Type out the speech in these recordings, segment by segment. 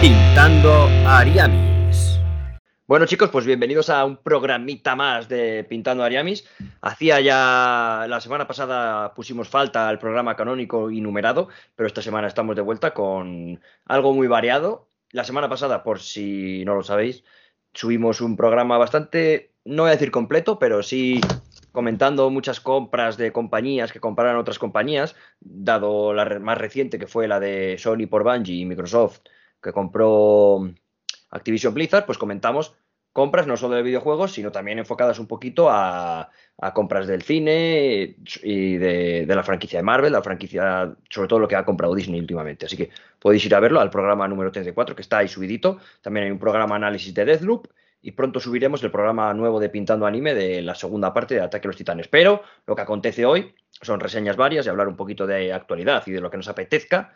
Pintando Ariamis. Bueno chicos, pues bienvenidos a un programita más de Pintando Ariamis. Hacía ya la semana pasada pusimos falta al programa canónico y numerado, pero esta semana estamos de vuelta con algo muy variado. La semana pasada, por si no lo sabéis, subimos un programa bastante, no voy a decir completo, pero sí comentando muchas compras de compañías que compraron otras compañías, dado la más reciente que fue la de Sony por Bungie y Microsoft que compró Activision Blizzard, pues comentamos compras no solo de videojuegos, sino también enfocadas un poquito a, compras del cine y de, la franquicia de Marvel, la franquicia, sobre todo lo que ha comprado Disney últimamente. Así que podéis ir a verlo al programa número 34, que está ahí subidito. También hay un programa análisis de Deathloop y pronto subiremos el programa nuevo de Pintando Anime de la segunda parte de Ataque a los Titanes. Pero lo que acontece hoy son reseñas varias y hablar un poquito de actualidad y de lo que nos apetezca.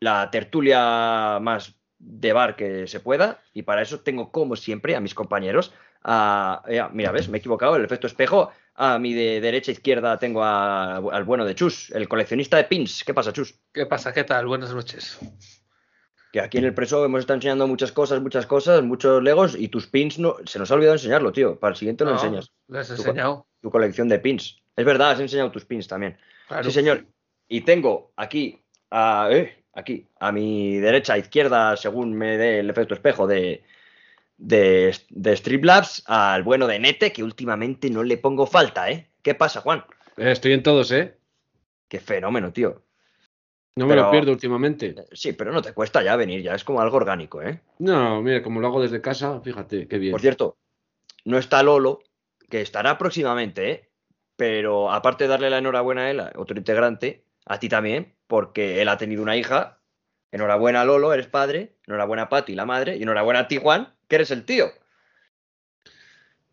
La tertulia más de bar que se pueda y para eso tengo como siempre a mis compañeros a, mira ves me he equivocado el efecto espejo a mi de derecha e izquierda tengo al bueno de Chus el coleccionista de pins ¿qué pasa Chus? ¿qué pasa? ¿qué tal? buenas noches que aquí en el preso hemos estado enseñando muchas cosas, muchas cosas, muchos legos y tus pins no, se nos ha olvidado enseñarlo, tío. Para el siguiente lo enseñas. Lo has enseñado. Tu, colección de pins. Es verdad, has enseñado tus pins también. Sí, señor. Y tengo aquí, a, eh, aquí, a mi derecha, izquierda, según me dé el efecto espejo de, de, de Streamlabs, al bueno de Nete, que últimamente no le pongo falta, ¿eh? ¿Qué pasa, Juan? Eh, estoy en todos, ¿eh? Qué fenómeno, tío. No me lo pierdo últimamente. Eh, sí, pero no te cuesta ya venir, ya es como algo orgánico, ¿eh? No, mira, como lo hago desde casa, fíjate, qué bien. Por cierto, no está Lolo, que estará próximamente, ¿eh? Pero aparte de darle la enhorabuena a él, otro integrante, a ti también, porque él ha tenido una hija. Enhorabuena, Lolo, eres padre. Enhorabuena, a Pati, la madre. Y enhorabuena a ti, Juan, que eres el tío.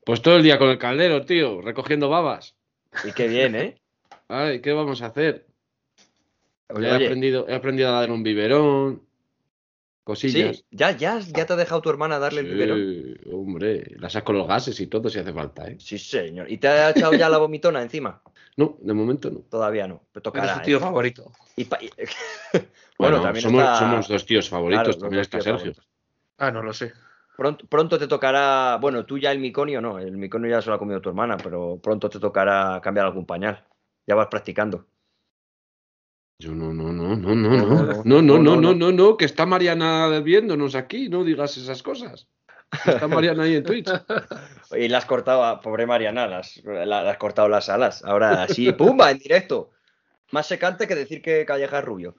Pues todo el día con el caldero, tío, recogiendo babas. Y qué bien, ¿eh? Ay, ¿qué vamos a hacer? he, aprendido, he aprendido a dar un biberón, cosillas. Sí, ya, ya, ya te ha dejado tu hermana darle el biberón. Hombre, la saco los gases y todo si hace falta, ¿eh? Sí, señor. ¿Y te ha echado ya la vomitona encima? No, de momento no. Todavía no. Pero tocará, es tu tío ¿eh? favorito. bueno, también somos, somos dos tíos favoritos, también está Sergio. Ah, no lo sé. Pronto, pronto, te tocará, bueno, tú ya el miconio no, el miconio ya se lo ha comido tu hermana, pero pronto te tocará cambiar algún pañal. Ya vas practicando. Yo no, no, no, no, no, no, no, no, no, no, no, no, que está Mariana viéndonos aquí, no digas esas cosas. Está Mariana ahí en Twitch. Y la has cortado, pobre Mariana, las, la, has cortado las alas. Ahora así, ¡pumba! En directo. Más secante que decir que Calleja es rubio.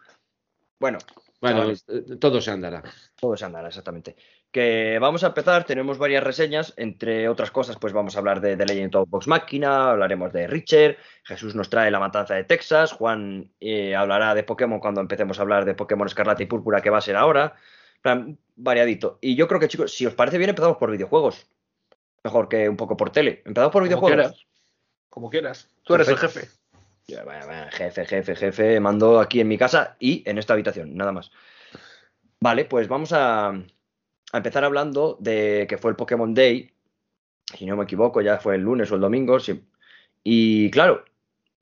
Bueno. Bueno, todo se andará. Todo se andará, exactamente que vamos a empezar, tenemos varias reseñas, entre otras cosas, pues vamos a hablar de The Legend of Box Máquina, hablaremos de Richard, Jesús nos trae La Matanza de Texas, Juan eh, hablará de Pokémon cuando empecemos a hablar de Pokémon Escarlata y Púrpura, que va a ser ahora, plan, variadito. Y yo creo que, chicos, si os parece bien, empezamos por videojuegos, mejor que un poco por tele. Empezamos por videojuegos. Como quieras, tú eres el jefe. jefe, jefe, jefe, mando aquí en mi casa y en esta habitación, nada más. Vale, pues vamos a, a empezar hablando de que fue el Pokémon Day, si no me equivoco, ya fue el lunes o el domingo, sí. y claro,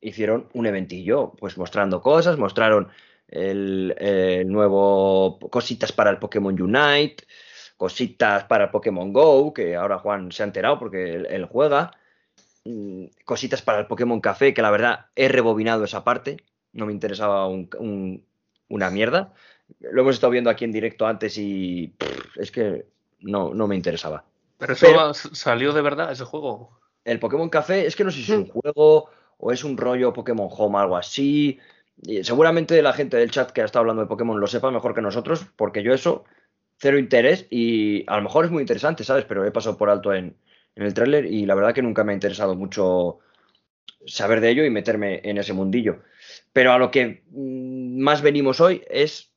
hicieron un eventillo, pues mostrando cosas, mostraron el, nuevo cositas para el Pokémon Unite, cositas para el Pokémon Go, que ahora Juan se ha enterado porque él, juega, mm, cositas para el Pokémon Café, que la verdad he rebobinado esa parte, no me interesaba una mierda, lo hemos estado viendo aquí en directo antes y es que no, no me interesaba. Pero eso salió de verdad ese juego. El Pokémon Café es que no sé si es un juego o es un rollo Pokémon Home, algo así. Seguramente la gente del chat que ha estado hablando de Pokémon lo sepa mejor que nosotros, porque yo eso, cero interés y a lo mejor es muy interesante, ¿sabes? Pero he pasado por alto en, en el tráiler y la verdad que nunca me ha interesado mucho saber de ello y meterme en ese mundillo. Pero a lo que mm, más venimos hoy es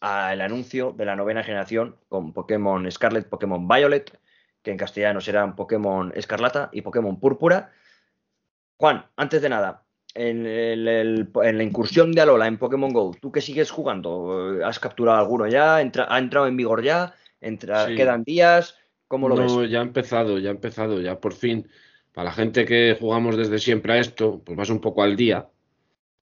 al anuncio de la novena generación con Pokémon Scarlet, Pokémon Violet, que en castellano serán Pokémon Escarlata y Pokémon Púrpura. Juan, antes de nada, en, la incursión de Alola en Pokémon Go, ¿tú que sigues jugando? ¿Has capturado alguno ya? ¿Ha entrado en vigor ya? ¿Quedan días? ¿Cómo lo ves? No, ya ha empezado, ya ha empezado, ya por fin. Para la gente que jugamos desde siempre a esto, pues vas un poco al día.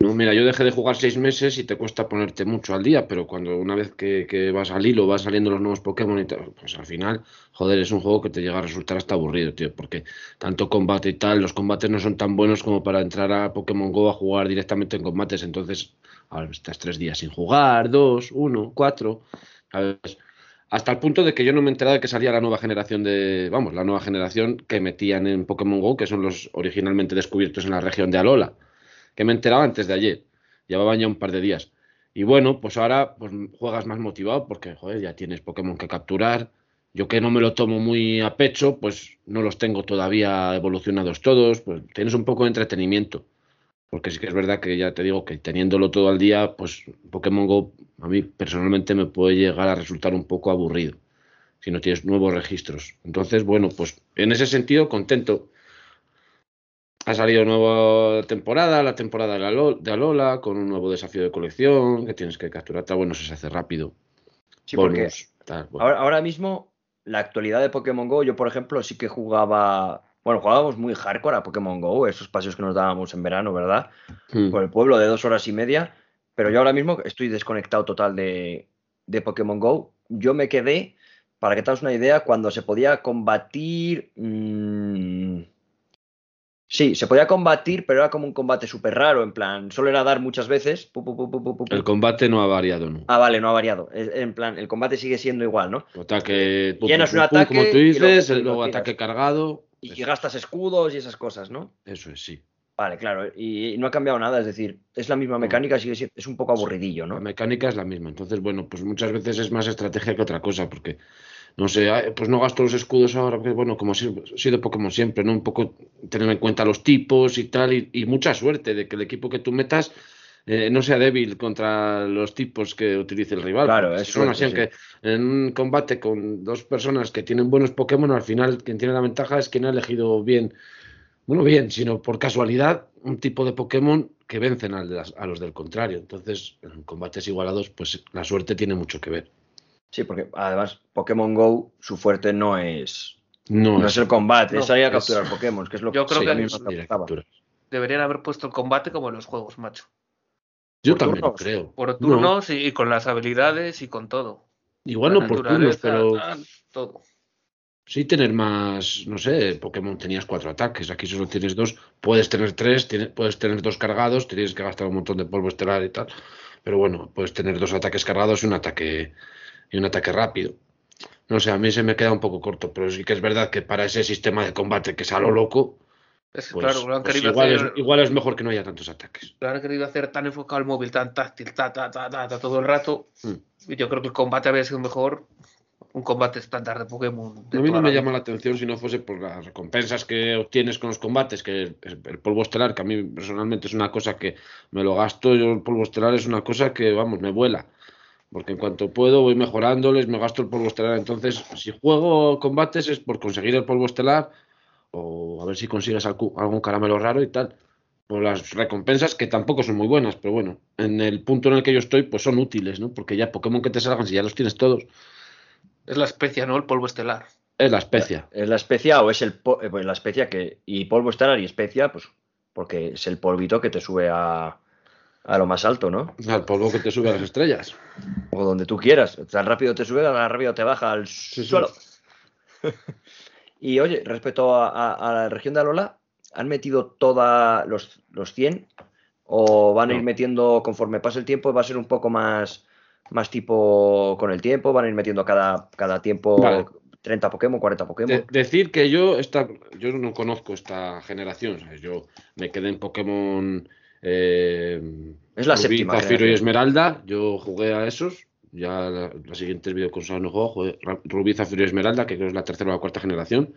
No, mira, yo dejé de jugar seis meses y te cuesta ponerte mucho al día, pero cuando una vez que, vas al hilo, vas saliendo los nuevos Pokémon y tal, pues al final, joder, es un juego que te llega a resultar hasta aburrido, tío, porque tanto combate y tal, los combates no son tan buenos como para entrar a Pokémon Go a jugar directamente en combates, entonces, ahora estás tres días sin jugar, dos, uno, cuatro, Hasta el punto de que yo no me enteraba de que salía la nueva generación de, vamos, la nueva generación que metían en Pokémon Go, que son los originalmente descubiertos en la región de Alola que me enteraba antes de ayer. Llevaban ya un par de días. Y bueno, pues ahora pues, juegas más motivado porque, joder, ya tienes Pokémon que capturar. Yo que no me lo tomo muy a pecho, pues no los tengo todavía evolucionados todos. Pues tienes un poco de entretenimiento. Porque sí que es verdad que ya te digo que teniéndolo todo al día, pues Pokémon Go a mí personalmente me puede llegar a resultar un poco aburrido si no tienes nuevos registros. Entonces, bueno, pues en ese sentido contento. Ha salido nueva temporada, la temporada de Alola, con un nuevo desafío de colección que tienes que capturar. Está bueno, se hace rápido. Sí, porque ahora, mismo, la actualidad de Pokémon Go, yo por ejemplo sí que jugaba. Bueno, jugábamos muy hardcore a Pokémon Go, esos paseos que nos dábamos en verano, ¿verdad? Hmm. Por el pueblo de dos horas y media. Pero yo ahora mismo estoy desconectado total de, de Pokémon Go. Yo me quedé, para que te hagas una idea, cuando se podía combatir. Mmm, Sí, se podía combatir, pero era como un combate súper raro, en plan, solo era dar muchas veces. el combate no ha variado, ¿no? Ah, vale, no ha variado. En plan, el combate sigue siendo igual, ¿no? Ataque, Llenas un ataque. Como tú dices, luego, ataque cargado. Y gastas escudos y esas cosas, ¿no? Eso es, sí. Vale, claro, y no ha cambiado nada, es decir, es la misma mecánica, sigue siendo, es un poco aburridillo, ¿no? La mecánica es la misma, entonces, bueno, pues muchas veces es más estrategia que otra cosa, porque no sé, pues no gasto los escudos ahora, porque bueno, como sido Pokémon siempre, ¿no? Un poco tener en cuenta los tipos y tal, y, mucha suerte de que el equipo que tú metas eh, no sea débil contra los tipos que utilice el rival. Claro, es así, que en un combate con dos personas que tienen buenos Pokémon, al final quien tiene la ventaja es quien ha elegido bien, bueno, bien, sino por casualidad, un tipo de Pokémon que vencen a los del contrario. Entonces, en combates igualados, pues la suerte tiene mucho que ver. Sí, porque además Pokémon Go, su fuerte no es. No, es, el combate, es salir a capturar Pokémon, que es lo Yo creo que deberían haber puesto el combate como en los juegos, macho. Yo también creo. Por turnos y, con las habilidades y con todo. Igual no por turnos, pero. todo. Sí, tener más, no sé, Pokémon tenías cuatro ataques, aquí solo tienes dos, puedes tener tres, puedes tener dos cargados, tienes que gastar un montón de polvo estelar y tal, pero bueno, puedes tener dos ataques cargados y un ataque y un ataque rápido. No sé, a mí se me queda un poco corto, pero sí que es verdad que para ese sistema de combate que es a lo loco, pues, pues igual, es, mejor que no haya tantos ataques. Lo han querido hacer tan enfocado al móvil, tan táctil, ta, ta, ta, ta, todo el rato. Mm. Y yo creo que el combate habría sido mejor un combate estándar de Pokémon. a mí no me llama la atención si no fuese por las recompensas que obtienes con los combates, que el, polvo estelar, que a mí personalmente es una cosa que me lo gasto, yo el polvo estelar es una cosa que, vamos, me vuela porque en cuanto puedo voy mejorándoles, me gasto el polvo estelar. Entonces, si juego combates es por conseguir el polvo estelar o a ver si consigues algún caramelo raro y tal. Por las recompensas que tampoco son muy buenas, pero bueno, en el punto en el que yo estoy, pues son útiles, ¿no? Porque ya Pokémon que te salgan, si ya los tienes todos. Es la especia, ¿no? El polvo estelar. Es la especia. ¿Es la especia o es el eh, pues la especia que. Y polvo estelar y especia, pues porque es el polvito que te sube a, a lo más alto, ¿no? Al polvo que te sube a las estrellas. O donde tú quieras. Tan rápido te sube, tan rápido te baja al suelo. y oye, respecto a, la región de Alola, ¿han metido todos los, los 100? ¿O van a ir metiendo conforme pase el tiempo? ¿Va a ser un poco más, más tipo con el tiempo? ¿Van a ir metiendo cada, cada tiempo 30 Pokémon, 40 Pokémon? decir que yo, esta, yo no conozco esta generación. Yo me quedé en Pokémon eh, es la Rubí, séptima. Zafiro y Esmeralda, yo jugué a esos. Ya la, la siguiente videoconsola no juego, jugué Rubí, Zafiro y Esmeralda, que creo que es la tercera o la cuarta generación.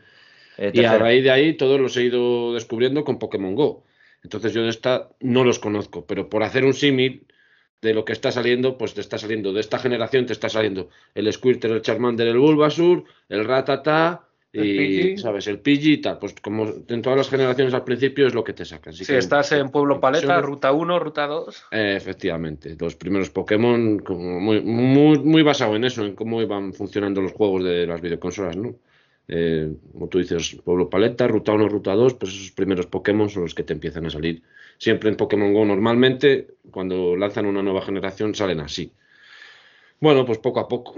Eh, y a raíz de ahí todos los he ido descubriendo con Pokémon Go. Entonces yo de esta no los conozco, pero por hacer un símil de lo que está saliendo, pues te está saliendo de esta generación, te está saliendo el Squirtle, el Charmander, el Bulbasur, el Ratata, y, ¿sabes? El Pidgey y tal, pues como en todas las generaciones al principio es lo que te sacan. Si estás en Pueblo Paleta, ruta 1, ruta 2. efectivamente, los primeros Pokémon, como muy, muy, muy basado en eso, en cómo iban funcionando los juegos de las videoconsolas, ¿no? eh, como tú dices, Pueblo Paleta, Ruta 1, Ruta 2, pues esos primeros Pokémon son los que te empiezan a salir. Siempre en Pokémon Go normalmente, cuando lanzan una nueva generación, salen así. Bueno, pues poco a poco.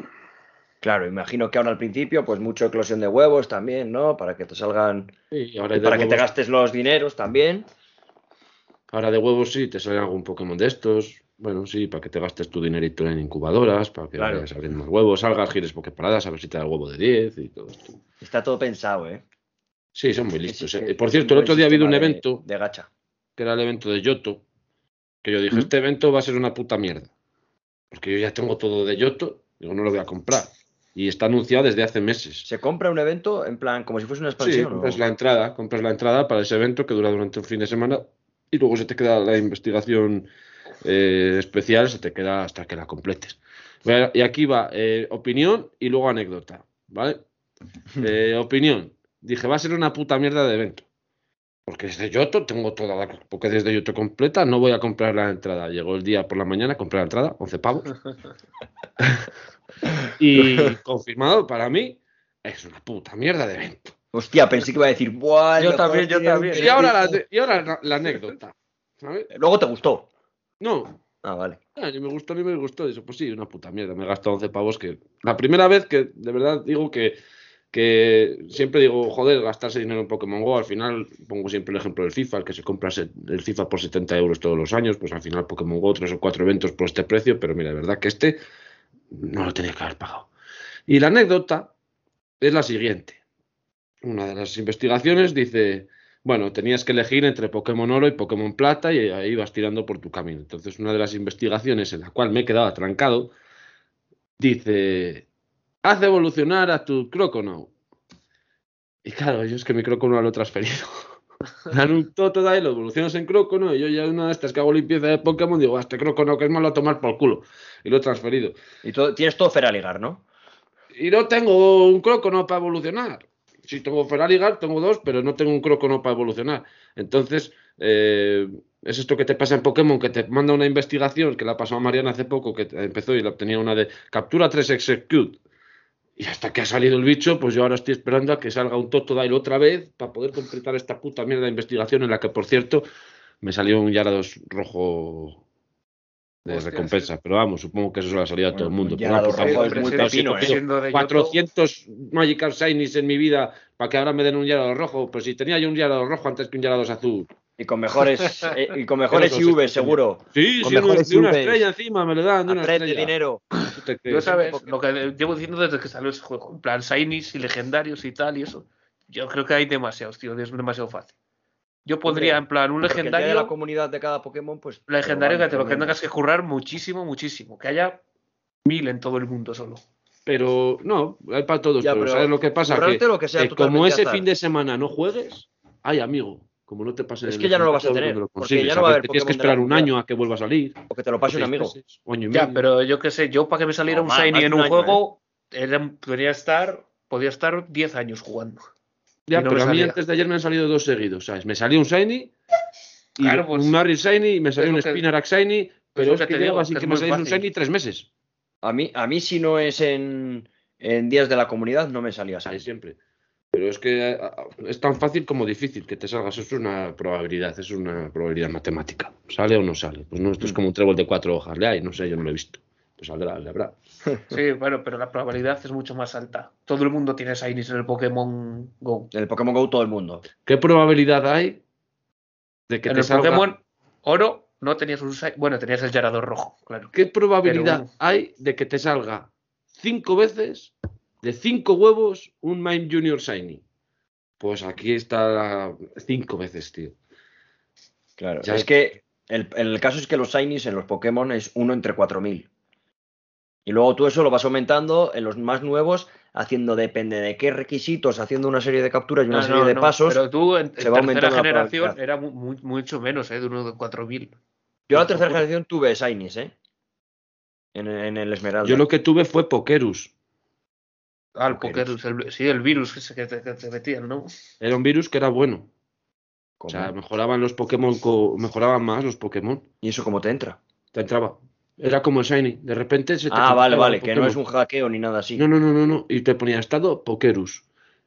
Claro, imagino que ahora al principio, pues mucho eclosión de huevos también, ¿no? Para que te salgan. Sí, ahora para que te gastes los dineros también. Ahora de huevos sí, te salen algún Pokémon de estos. Bueno, sí, para que te gastes tu dinerito en incubadoras, para que Claro. vayas saliendo más huevos, salgas, gires Poképaradas, a ver si te da el huevo de 10 y todo esto. Está todo pensado, ¿eh? Sí, son muy listos. eh. Por cierto, el otro día ha habido un de- evento, De gacha. que era el evento de Yoto, que yo dije, ¿Mm? este evento va a ser una puta mierda. Porque yo ya tengo todo de Yoto, digo, no lo voy a comprar. Y está anunciado desde hace meses. ¿Se compra un evento en plan como si fuese una Sí, expansión? o- compras la entrada, compras la entrada para ese evento que dura durante un fin de semana y luego se te queda la investigación eh, especial, se te queda hasta que la completes. Bueno, Y aquí va eh, opinión y luego anécdota, ¿vale? Eh, opinión. Dije, va a ser una puta mierda de evento. Porque desde Yoto tengo toda la... Porque desde Yoto completa no voy a comprar la entrada. Llegó el día por la mañana, compré la entrada, 11 pavos. y confirmado para mí, es una puta mierda de evento. Hostia, pensé que iba a decir, ¡buah! Yo también, yo también. del Y ahora la, evento". y ahora la, la anécdota. ¿sabes? Luego te gustó. No, Ah, vale. ah, ni me gustó ni me gustó. Eso, pues sí, una puta mierda. Me he gastado 11 pavos que. La primera vez que de verdad digo que, que siempre digo, joder, gastarse dinero en Pokémon Go. Al final pongo siempre el ejemplo del FIFA, el que se compra el FIFA por 70 euros todos los años. Pues al final Pokémon Go, tres o cuatro eventos por este precio. Pero mira, de verdad que este no lo tenía que haber pagado. Y la anécdota es la siguiente. Una de las investigaciones dice, bueno, tenías que elegir entre Pokémon Oro y Pokémon Plata y ahí vas tirando por tu camino. Entonces, una de las investigaciones en la cual me he quedado atrancado dice, haz evolucionar a tu Croconaw. Y claro, yo es que mi Croconaw lo he transferido. Un toto de ahí, lo evolucionas en Croconaw y yo ya una de estas que hago limpieza de Pokémon digo, "Ah, este Croconaw que es malo a tomar por culo. Y lo he transferido. Y todo- tienes todo Feraligar, ¿no? Y no tengo un Croconaw para evolucionar. Si tengo Feraligar, tengo dos, pero no tengo un Croconaw para evolucionar. Entonces, eh, es esto que te pasa en Pokémon, que te manda una investigación, que la pasó a Mariana hace poco, que empezó y la tenía una de captura 3 execute. Y hasta que ha salido el bicho, pues yo ahora estoy esperando a que salga un Totodile otra vez para poder completar esta puta mierda de investigación en la que, por cierto, me salió un Yarados rojo de Hostia, recompensa. Pero vamos, supongo que eso se lo ha salido a todo el Bueno, mundo. un Pero es muy ¿eh? De Yoto, 400 Magikarp Shinies en mi vida para que ahora me den un Gyarados rojo. Pues si tenía yo un Gyarados rojo antes que un Gyarados azul. Y con mejores, eh, y con mejores IV, seguro. Sí, Con sí, mejores de una estrella encima me lo dan, de una Aprende estrella. dinero. ¿Tú te Yo sabes, lo que llevo diciendo desde que salió ese juego, en plan Shinies y legendarios y tal y eso. Yo creo que hay demasiados, tío, es demasiado fácil. Yo pondría en plan un Porque día de la legendario, comunidad de cada Pokémon, pues. legendario que te lo que tengas que currar muchísimo, muchísimo. Que haya mil en todo el mundo solo. Pero no, hay para todos. Ya, pero, pero ¿sabes lo que pasa? Que, lo que sea que como ese azar. fin de semana no juegues, ay amigo, como no te pase Es que ya no lo vas a tener, no porque ya no va a haber Tienes que esperar un año a que vuelva a salir. O que te lo pase un amigo. meses, o año y Ya, medio. pero yo qué sé, yo para que me saliera No, un más- Shiny más en un un año, ¿eh? juego, era, podría estar, podía estar 10 años jugando. Ya, no pero a mí antes de ayer me han salido dos seguidos, ¿sabes? Me salió un Shiny, y Claro, pues, un Marry Shiny, y me salió un Spinarak Shiny, pero es que te digo, sin que me saliera un. Shiny tres meses. A mí, a mí, si no es en, en días de la comunidad, no me salía así. siempre. Pero es que es tan fácil como difícil que te salgas. Eso es una probabilidad, es una probabilidad matemática. ¿Sale o no sale? Pues no, esto es como un trébol de cuatro hojas. Le hay, no sé, yo no lo he visto. Pues saldrá, le habrá. Sí, bueno, pero la probabilidad es mucho más alta. Todo el mundo tiene Shinies en el Pokémon Go. En el Pokémon Go todo el mundo. ¿Qué probabilidad hay de que en te el salga? Pokémon Oro no tenías un. Bueno, tenías el Yarador rojo, claro. ¿Qué probabilidad Pero- hay de que te salga cinco veces de cinco huevos un Mime Junior Shiny? Pues aquí está cinco veces, tío. Claro. Ya es es- que el, el caso es que los Shinies en los Pokémon es uno entre 4000. Y luego tú eso lo vas aumentando en los más nuevos, haciendo, depende de qué requisitos, haciendo una serie de capturas y una No, serie no, de no, pasos. Pero tú en, en se va aumentando tercera la generación era mu- mu- mucho menos, ¿eh? De uno de 4000. Yo la tercera generación tuve Shinies, ¿eh? En, en el Esmeralda. Yo lo que tuve fue Pokerus. Ah, el. Pokédex, el- sí, el virus que, se, que, te, que te metían, ¿no? Era un virus que era bueno. O sea, mejoraban los Pokémon, mejoraban más los Pokémon. ¿Y eso cómo te entra? Te entraba. Era como el Shiny. De repente se te Ah, vale, vale, que no es un hackeo ni nada así. No, no, no, no, no. Y te ponía estado Pokerus.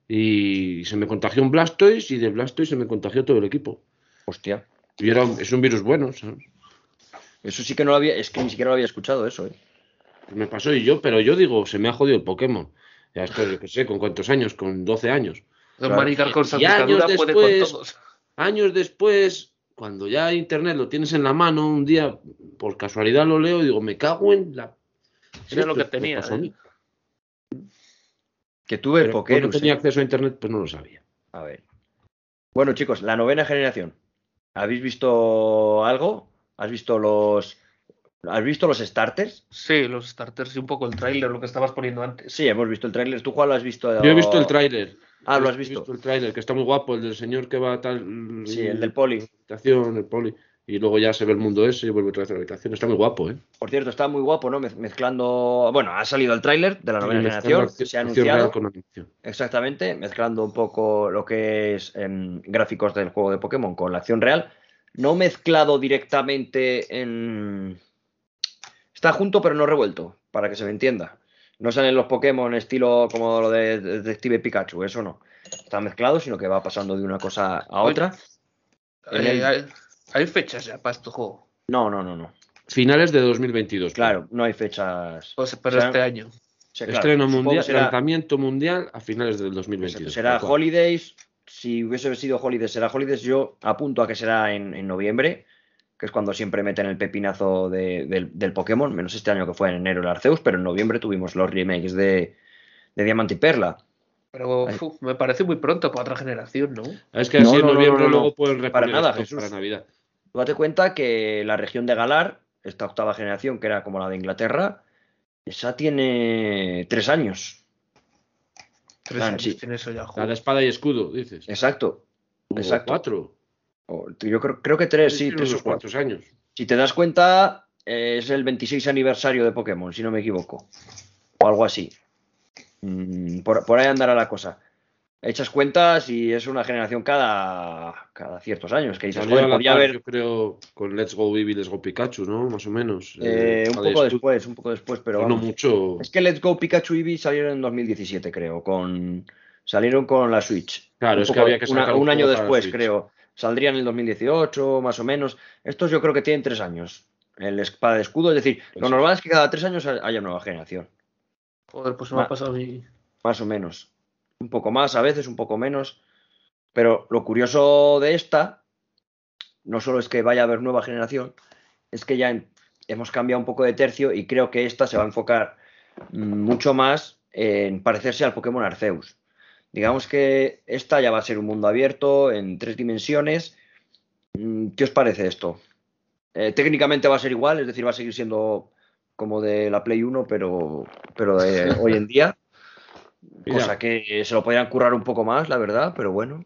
y se me contagió un Blastoise y de Blastoise se me contagió todo el equipo. Hostia. Y era, es un virus bueno, ¿sabes? Eso sí que no lo había, es que ni siquiera lo había escuchado eso, ¿eh? Me pasó y yo, pero yo digo, se me ha jodido el Pokémon. Ya estoy, yo qué sé, ¿con cuántos años? Con 12 años. Don Claro. Maricar con Y años salpicadura puede con después- todos. Años después, cuando ya internet lo tienes en la mano, un día, por casualidad lo leo y digo, me cago en la... Era lo que Esto tenía, ¿eh? Que tuve como Pokémon. no tenía acceso a internet, pues no lo sabía. A ver. Bueno, chicos, la novena generación. ¿Habéis visto algo? ¿Has visto los. ¿Has visto los starters? Sí, los starters y un poco el tráiler, lo que estabas poniendo antes. Sí, hemos visto el tráiler. ¿Tú, Juan, lo has visto? Yo he visto el tráiler. Ah, ¿lo has He visto? el tráiler, que está muy guapo, el del señor que va tal... Sí, el del poli. habitación, el poli. Y luego ya se ve el mundo ese y vuelve otra vez a la habitación. Está muy guapo, ¿eh? Por cierto, está muy guapo, ¿no? Mez- Mezclando. Bueno, ha salido el tráiler de la novena generación. Se ha acción real anunciado. con animación. Exactamente, mezclando un poco lo que es em, gráficos del juego de Pokémon con la acción real. No mezclado directamente en. Está junto, pero no revuelto, para que se me entienda. No salen los Pokémon estilo como lo de Detective Pikachu, eso no. Está mezclado, sino que va pasando de una cosa a otra. Eh, el- hay, hay fechas ya para este juego. No, no, no, no. Finales de 2022. Claro, no hay fechas. Pues, pero O sea, este año. Estreno mundial, será- lanzamiento mundial a finales del Exacto, 2022. será. Holidays. Si hubiese sido Holidays, será Holidays. Yo apunto a que será en, en noviembre, que es cuando siempre meten el pepinazo de- del, del Pokémon, menos este año que fue en enero el Arceus, pero en noviembre tuvimos los remakes de, de Diamante y Perla. Pero me parece muy pronto para otra generación, ¿no? Es que No, así en no, no, noviembre no, no. luego pueden Para nada, Jesús. para Navidad. Tú date cuenta que la región de Galar, esta octava generación, que era como la de Inglaterra, esa tiene tres años. Tres Ah, años sí. tiene eso ya. La de espada y escudo, dices. Exacto. Exacto. cuatro. O- Yo creo, creo que tres, sí, Tiene tres o cuatro. años. Si te das cuenta, eh, es el 26 aniversario de Pokémon, si no me equivoco. O algo así. Mm, por, por ahí andará la cosa. Echas cuentas y es una generación cada, cada ciertos años. Que dices, joder, haber Yo creo con Let's Go Eevee, Let's Go Pikachu, ¿no? Más o menos. eh, Eh, un poco después, un poco después, pero Pero no mucho. Es que Let's Go Pikachu y Eevee salieron en 2017, creo. Con, salieron con la Switch. Claro, Un es que había que una- un, un año después, creo. Saldrían en el 2018, más o menos. Estos yo creo que tienen tres años. El espada de escudo, es decir, Pues lo sí. normal es que cada tres años haya nueva generación. Joder, pues se me Va. ha pasado a mí. Más o menos. Un poco más, a veces un poco menos. Pero lo curioso de esta, no solo es que vaya a haber nueva generación, es que ya hemos cambiado un poco de tercio y creo que esta se va a enfocar mm, mucho más en parecerse al Pokémon Arceus. Digamos que esta ya va a ser un mundo abierto en tres dimensiones. Mm, ¿Qué os parece esto? Eh, técnicamente va a ser igual, es decir, va a seguir siendo como de la Play 1, pero, pero de hoy en día. Mira. Cosa que se lo podrían currar un poco más, la verdad, pero bueno.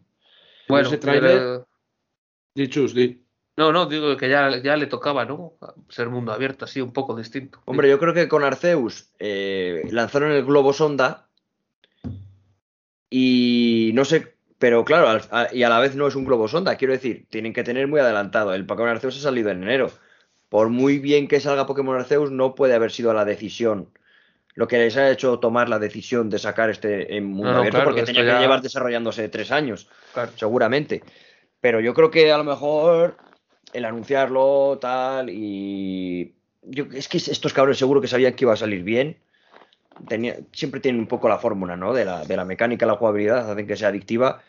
Bueno, ese tráiler- pero- Di, Chus, di. no, no, digo que ya, ya le tocaba, ¿no? Ser mundo abierto, así, un poco distinto. Hombre, yo creo que con Arceus eh, lanzaron el globo sonda y no sé, pero claro, al- a- y a la vez no es un globo sonda, quiero decir, tienen que tener muy adelantado. El Pokémon Arceus ha salido en enero. Por muy bien que salga Pokémon Arceus, no puede haber sido la decisión lo que les ha hecho tomar la decisión de sacar este en mundo No, no, abierto, claro, porque tenía ya- que llevar desarrollándose tres años. Claro. seguramente. Pero yo creo que a lo mejor el anunciarlo tal y yo es que estos cabrones seguro que sabían que iba a salir bien. Siempre tienen un poco la fórmula, ¿no? De la, de la mecánica, la jugabilidad, hacen que sea adictiva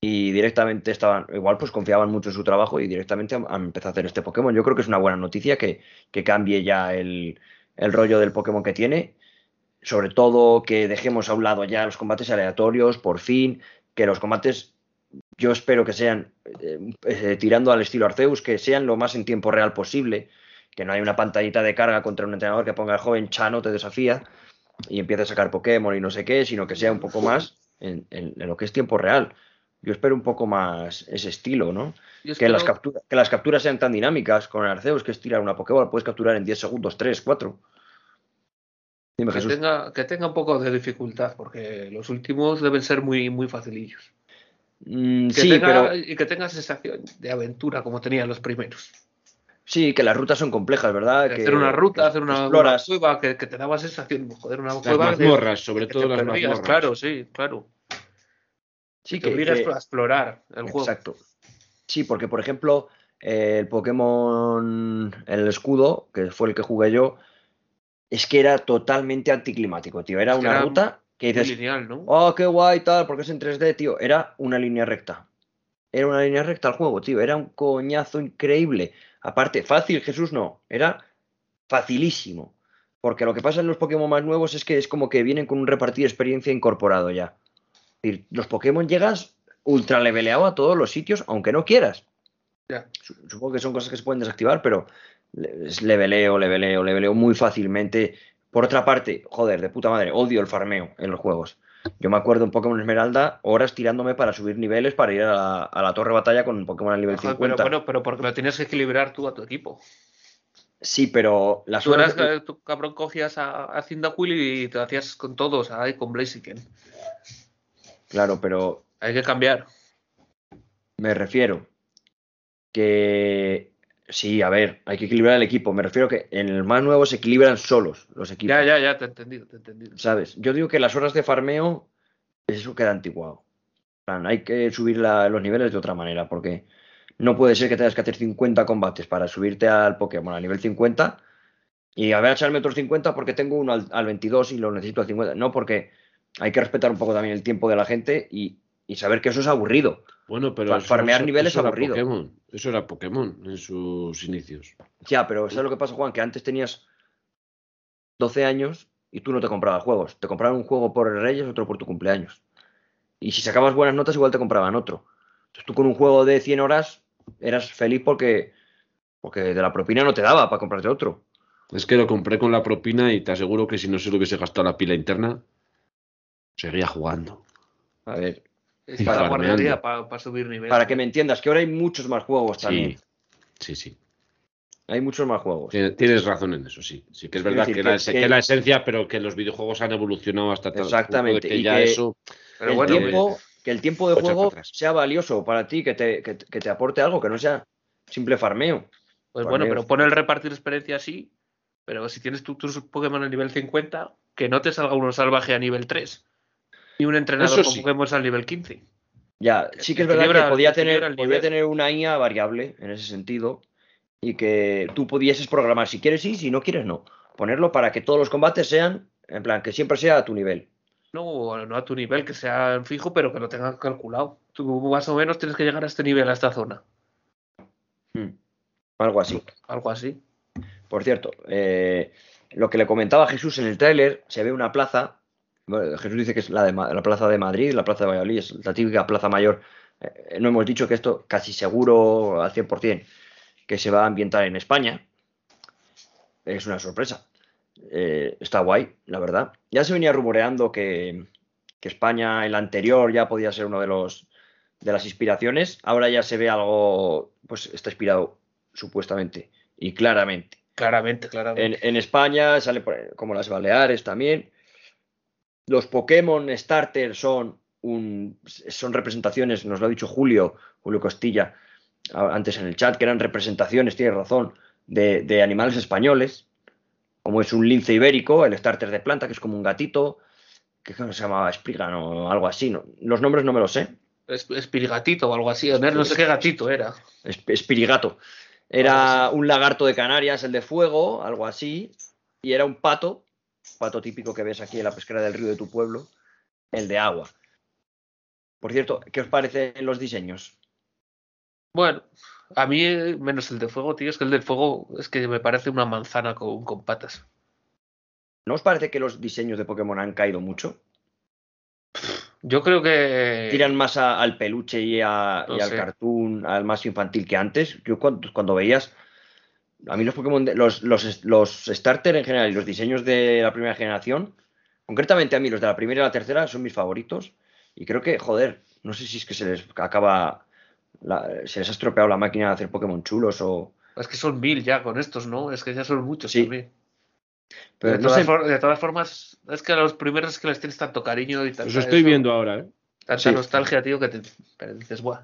y directamente estaban, igual pues confiaban mucho en su trabajo y directamente han, empezado a hacer este Pokémon. Yo creo que es una buena noticia que, que cambie ya el, el rollo del Pokémon que tiene. Sobre todo que dejemos a un lado ya los combates aleatorios, por fin, que los combates yo espero que sean eh, eh, tirando al estilo Arceus, que sean lo más en tiempo real posible, que no haya una pantallita de carga contra un entrenador que ponga el joven Chano te desafía y empiece a sacar Pokémon y no sé qué, sino que sea un poco más en, en- en lo que es tiempo real. Yo espero un poco más ese estilo, ¿no? Que las, captura- que las capturas sean tan dinámicas con el Arceus, que es tirar una Pokéball, puedes capturar en 10 segundos, 3, 4. Dime, que Jesús. tenga, que tenga un poco de dificultad, porque los últimos deben ser muy, muy facilillos. Mm, Que sí, tenga- pero Y que tenga sensación de aventura como tenían los primeros. Sí, que las rutas son complejas, ¿verdad? Que- hacer una ruta, que hacer una, una cueva que, que te daba sensación, joder, una Las cueva de- mazmorras, sobre que todo te las perdías, mazmorras. Claro, sí, claro. Sí, te que, obliga que- a explorar el juego. Exacto. Sí, porque por ejemplo, eh, el Pokémon El Escudo, que fue el que jugué yo, es que era totalmente anticlimático, tío. Era Es que una era ruta que dices, lineal, ¿no? oh, qué guay, tal, porque es en 3D, tío. Era una línea recta. Era una línea recta el juego, tío. Era un coñazo increíble. Aparte, fácil, Jesús no. Era facilísimo. Porque lo que pasa en los Pokémon más nuevos es que es como que vienen con un repartido de experiencia incorporado ya. Es decir, los Pokémon llegas ultra leveleado a todos los sitios, aunque no quieras. Supongo que son cosas que se pueden desactivar, pero es leveleo, leveleo, leveleo muy fácilmente. Por otra parte, joder, de puta madre, odio el farmeo en los juegos. Yo me acuerdo en Pokémon Esmeralda, horas tirándome para subir niveles para ir a la, a la torre de batalla con un Pokémon a nivel Joder, 50. pero bueno, pero porque lo tienes que equilibrar tú a tu equipo. Sí, pero las Tú horas. eras, tú, cabrón, cogías a, a Cyndaquil y te hacías con todos, ahí con Blaziken. Claro, pero Hay que cambiar. me refiero que. Sí, a ver, hay que equilibrar el equipo. Me refiero que en el más nuevo se equilibran solos los equipos. Ya, ya, ya, te he entendido, te he entendido. ¿Sabes? Yo digo que las horas de farmeo, eso queda plan, hay que subir la- los niveles de otra manera, porque no puede ser que tengas que hacer 50 combates para subirte al Pokémon a nivel 50 y a ver, echarme otros 50 porque tengo uno al, al 22 y lo necesito al 50. No, porque hay que respetar un poco también el tiempo de la gente y, y saber que eso es aburrido. Bueno, pero eso- farmear eso- niveles eso aburrido. Pokémon. Eso era Pokémon en sus inicios. Ya, pero ¿sabes lo que pasa, Juan? Que antes tenías 12 años y tú no te comprabas juegos. Te compraban un juego por el Reyes, otro por tu cumpleaños. Y si sacabas buenas notas, igual te compraban otro. Entonces tú con un juego de 100 horas eras feliz porque, porque de la propina no te daba para comprarte otro. Es que lo compré con la propina y te aseguro que si no se lo hubiese gastado la pila interna, seguía jugando. A ver, Es para guardería, para, para subir nivel. para que me entiendas, que ahora hay muchos más juegos también. Sí, sí, sí. Hay muchos más juegos. Tienes razón en eso, sí. Sí que es verdad decir que, que- la, ese- que- que la esencia, pero que los videojuegos han evolucionado hasta tal punto de Exactamente, que y ya que- eso... Pero el bueno, tiempo, que el tiempo de juego sea valioso para ti, que te, que, que te aporte algo, que no sea simple farmeo. pues farmeo. bueno, pero pon el repartir experiencia así. Pero si tienes tú tus Pokémon a nivel 50, que no te salga uno salvaje a nivel 3. Ni un entrenador Eso con sí. Pokémon al nivel 15. Ya, sí que es verdad que podía tener, podía tener una IA variable en ese sentido y que tú pudieses programar si quieres sí, si no quieres no. Ponerlo para que todos los combates sean, en plan, que siempre sea a tu nivel. No, no a tu nivel, que sea fijo, pero que lo tengas calculado. Tú más o menos tienes que llegar a este nivel, a esta zona. Hmm. Algo así. Algo así. Por cierto, eh, lo que le comentaba a Jesús en el tráiler, se ve una plaza. Bueno, Jesús dice que es la, de la plaza de Madrid, la plaza de Valladolid, es la típica plaza mayor. Eh, no hemos dicho que esto casi seguro al 100% que se va a ambientar en España. Es una sorpresa. Eh, está guay, la verdad. Ya se venía rumoreando que, que España, el anterior, ya podía ser uno de los de las inspiraciones. Ahora ya se ve algo, pues está inspirado supuestamente y claramente Claramente, claramente. en, en España sale por- como las Baleares también. Los Pokémon Starter son un, son representaciones, nos lo ha dicho Julio, Julio Costilla, antes en el chat, que eran representaciones, tiene razón, de, de animales españoles, como es un lince ibérico, el starter de planta, que es como un gatito, que se llamaba Sprigan o algo así. ¿no? Los nombres no me los sé. Es, Espirigatito o algo así. A ver, no sé qué gatito era. Esp- Espirigato. Era un lagarto de Canarias, el de fuego, algo así, y era un pato, pato típico que ves aquí en la pesquera del río de tu pueblo, el de agua. Por cierto, ¿qué os parecen los diseños? Bueno, a mí, menos el de fuego, tío, es que el del fuego es que me parece una manzana con, con patas. ¿No os parece que los diseños de Pokémon han caído mucho? Yo creo que. Tiran más a- al peluche y, a- No y al cartoon, al más infantil que antes. Yo cuando, cuando veías, a mí los Pokémon, de- los, los, los starter en general y los diseños de la primera generación, concretamente a mí los de la primera y la tercera son mis favoritos. Y creo que, joder, no sé si es que se les acaba, la- se les ha estropeado la máquina de hacer Pokémon chulos o... Es que son mil ya con estos, ¿no? Es que ya son muchos Sí. también. Pero de, no todas sé, for- de todas formas, es que a los primeros es que les tienes tanto cariño y tanta, Os estoy eso, viendo ahora, ¿eh? tanta Sí. nostalgia, tío, que te pero dices, buah.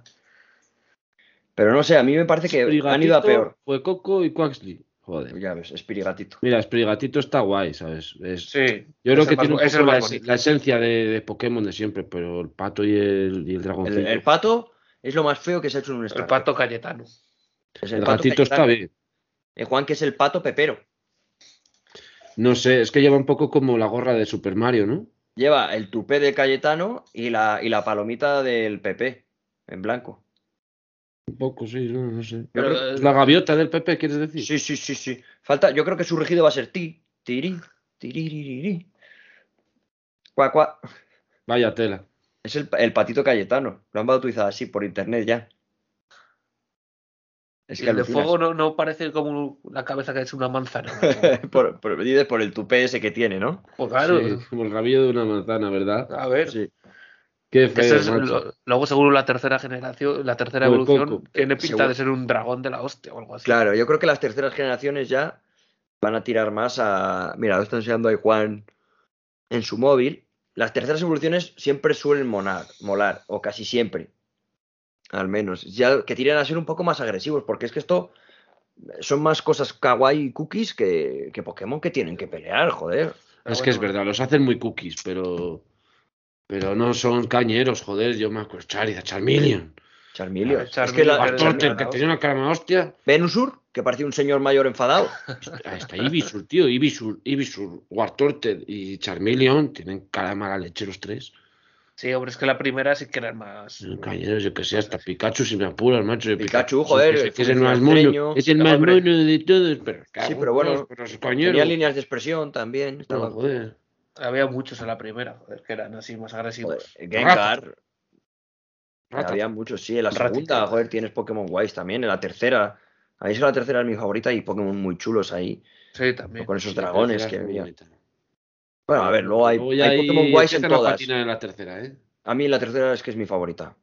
Pero no sé, a mí me parece que han ido a peor. Fuecoco y Quaxley. Joder. Ya ves, espirigatito. Mira, Espirigatito está guay, ¿sabes? Es- Sí. Yo creo es que el tiene un es poco el la, es- esencia de, de Pokémon de siempre, pero el pato y el, y el El, dragoncito. el El, pato es lo más feo que se ha hecho en un El estadio. pato Cayetano. Es gatito pato está Cayetano. bien. Eh, Juan, que es el pato pepero. No sé, es que lleva un poco como la gorra de Super Mario, ¿no? Lleva el tupé de Cayetano y la, y la palomita del PP en blanco. Un poco, sí, no, no sé. Pero, creo- eh, Es la gaviota del PP, ¿quieres decir? Sí, sí, sí, sí. Falta, yo creo que su rugido va a ser ti, tiri, tiririri. Cuá, cuá. Vaya tela. Es el, el patito Cayetano. Lo han bautizado así por internet ya. Es que el de fuego no, no parece como la cabeza que es una manzana. por, por, por el tupé ese que tiene, ¿no? Pues claro. Sí, como el rabillo de una manzana, ¿verdad? A ver. Sí. Qué Ese feo, es macho. lo- luego seguro la tercera generación, la tercera Muy evolución poco. tiene pinta Seguro. de ser un dragón de la hostia o algo así. Claro, yo creo que las terceras generaciones ya van a tirar más a. Mira, lo está enseñando ahí Juan en su móvil. Las terceras evoluciones siempre suelen molar, molar, o casi siempre. Al menos. Ya que tiran a ser un poco más agresivos, porque es que esto son más cosas kawaii y cookies que, que Pokémon que tienen que pelear, joder. Es que es verdad, los hacen muy cookies, pero. Pero no son cañeros, joder. Yo me acuerdo. Charizard, Charmeleon. Charmeleon. Ah, Es que la, tenía una cara más hostia. Venusur, que parecía un señor mayor enfadado. Ahí está Ibisur, tío. Ibisur, Ibisur, Wartorte y Charmeleon tienen cara de mala leche los tres. Sí, hombre, es que la primera sí que era más. Cañeros, yo que sé, hasta Pikachu si me apuras, macho. Pikachu, joder, es el más mono. Es el más mono de todos. Pero, Sí, pero bueno, pero Tenía líneas de expresión también. No, Estaba, joder. Había muchos en la primera, joder, que eran así más agresivos. joder, Gengar, Rata. Había muchos, sí. En la Ratita. segunda, joder, tienes Pokémon guays también. En la tercera, a mí es que la tercera es mi favorita y Pokémon muy chulos ahí. Sí, también. Con esos Sí, dragones que había. Bueno, a ver, luego hay, Pokémon guays en todas. patina en la tercera, ¿eh? A mí la tercera es que es mi favorita.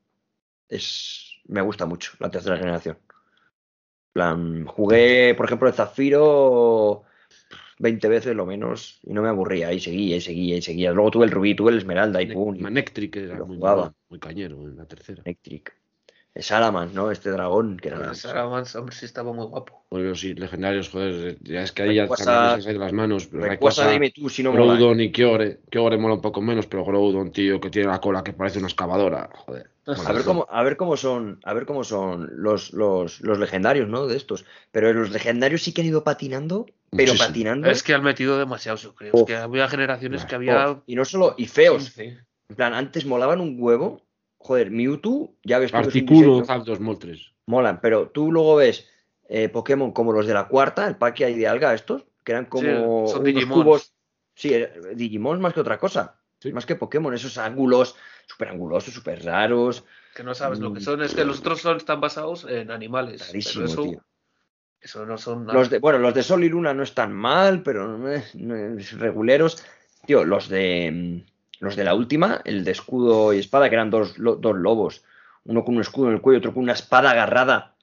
Es, me gusta mucho la tercera generación. En plan, jugué, por ejemplo, el Zafiro 20 veces lo menos y no me aburría. Y seguía, y seguía, y seguía. Luego tuve el Rubí, tuve el Esmeralda y pum. Manectric era lo muy, jugaba. bueno, muy cañero en la tercera. Electric. El Salamence, ¿no? Este dragón que era. Salamence, hombre, sí estaba muy guapo. Porque los legendarios, joder, ya es que ahí ya se de las manos. Rayquaza, dime tú si no mola. Groudon y Kyore. Kyore mola un poco menos, pero Groudon, tío, que tiene la cola que parece una excavadora. Joder. A ver cómo, a ver cómo son, a ver cómo son los, los, los legendarios, ¿no? De estos. Pero los legendarios sí que han ido patinando, pero Muchísimo. patinando. Es que han metido demasiado, yo creo. Oh. Es que había generaciones que había. Oh, y no solo, y feos. 15. En plan, antes molaban un huevo. Joder, Mewtwo, ya ves tú que es un Articuno, diseño, Zapdos, Moltres. molan, pero tú luego ves eh, Pokémon como los de la cuarta, el pack hay de alga estos, que eran como Sí, son unos Digimons. cubos. Sí, eh, Digimons más que otra cosa. Sí. Más que Pokémon, esos ángulos súper angulosos, súper raros. Que no sabes lo que Mm. son. Es que los otros son, están basados en animales. Rarísimo, pero eso, tío. eso no son nada. Los de, bueno, los de Sol y Luna no están mal, pero no es reguleros. Tío, los de mm, los de la última, el de escudo y espada, que eran dos, lo- dos lobos, uno con un escudo en el cuello, otro con una espada agarrada.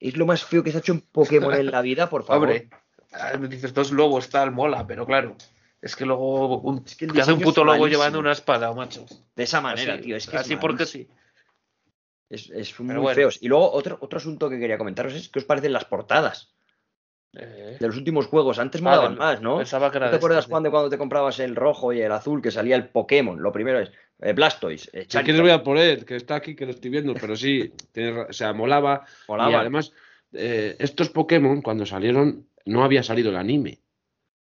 Es lo más feo que se ha hecho en Pokémon en la vida, por favor. Hombre, me dices dos lobos, tal, mola, pero claro. Es que luego un, Es que te hace un puto lobo malísimo. llevando una espada, macho. De esa manera, así, tío. Es que es así porque sí. Es, muy bueno. feos. Y luego otro, otro asunto que quería comentaros es qué os parecen las portadas Eh, de los últimos juegos. Antes Ah, molaban del- más, ¿no? Pensaba que era ¿No de te acuerdas, Juan, de cuando te comprabas el rojo y el azul que salía el Pokémon? Lo primero es eh, Blastoise, eh, Si quieres voy a poner, que está aquí, que lo estoy viendo, pero sí, tiene ra- o sea, molaba. Y molaban. además, eh, estos Pokémon, cuando salieron, no había salido el anime.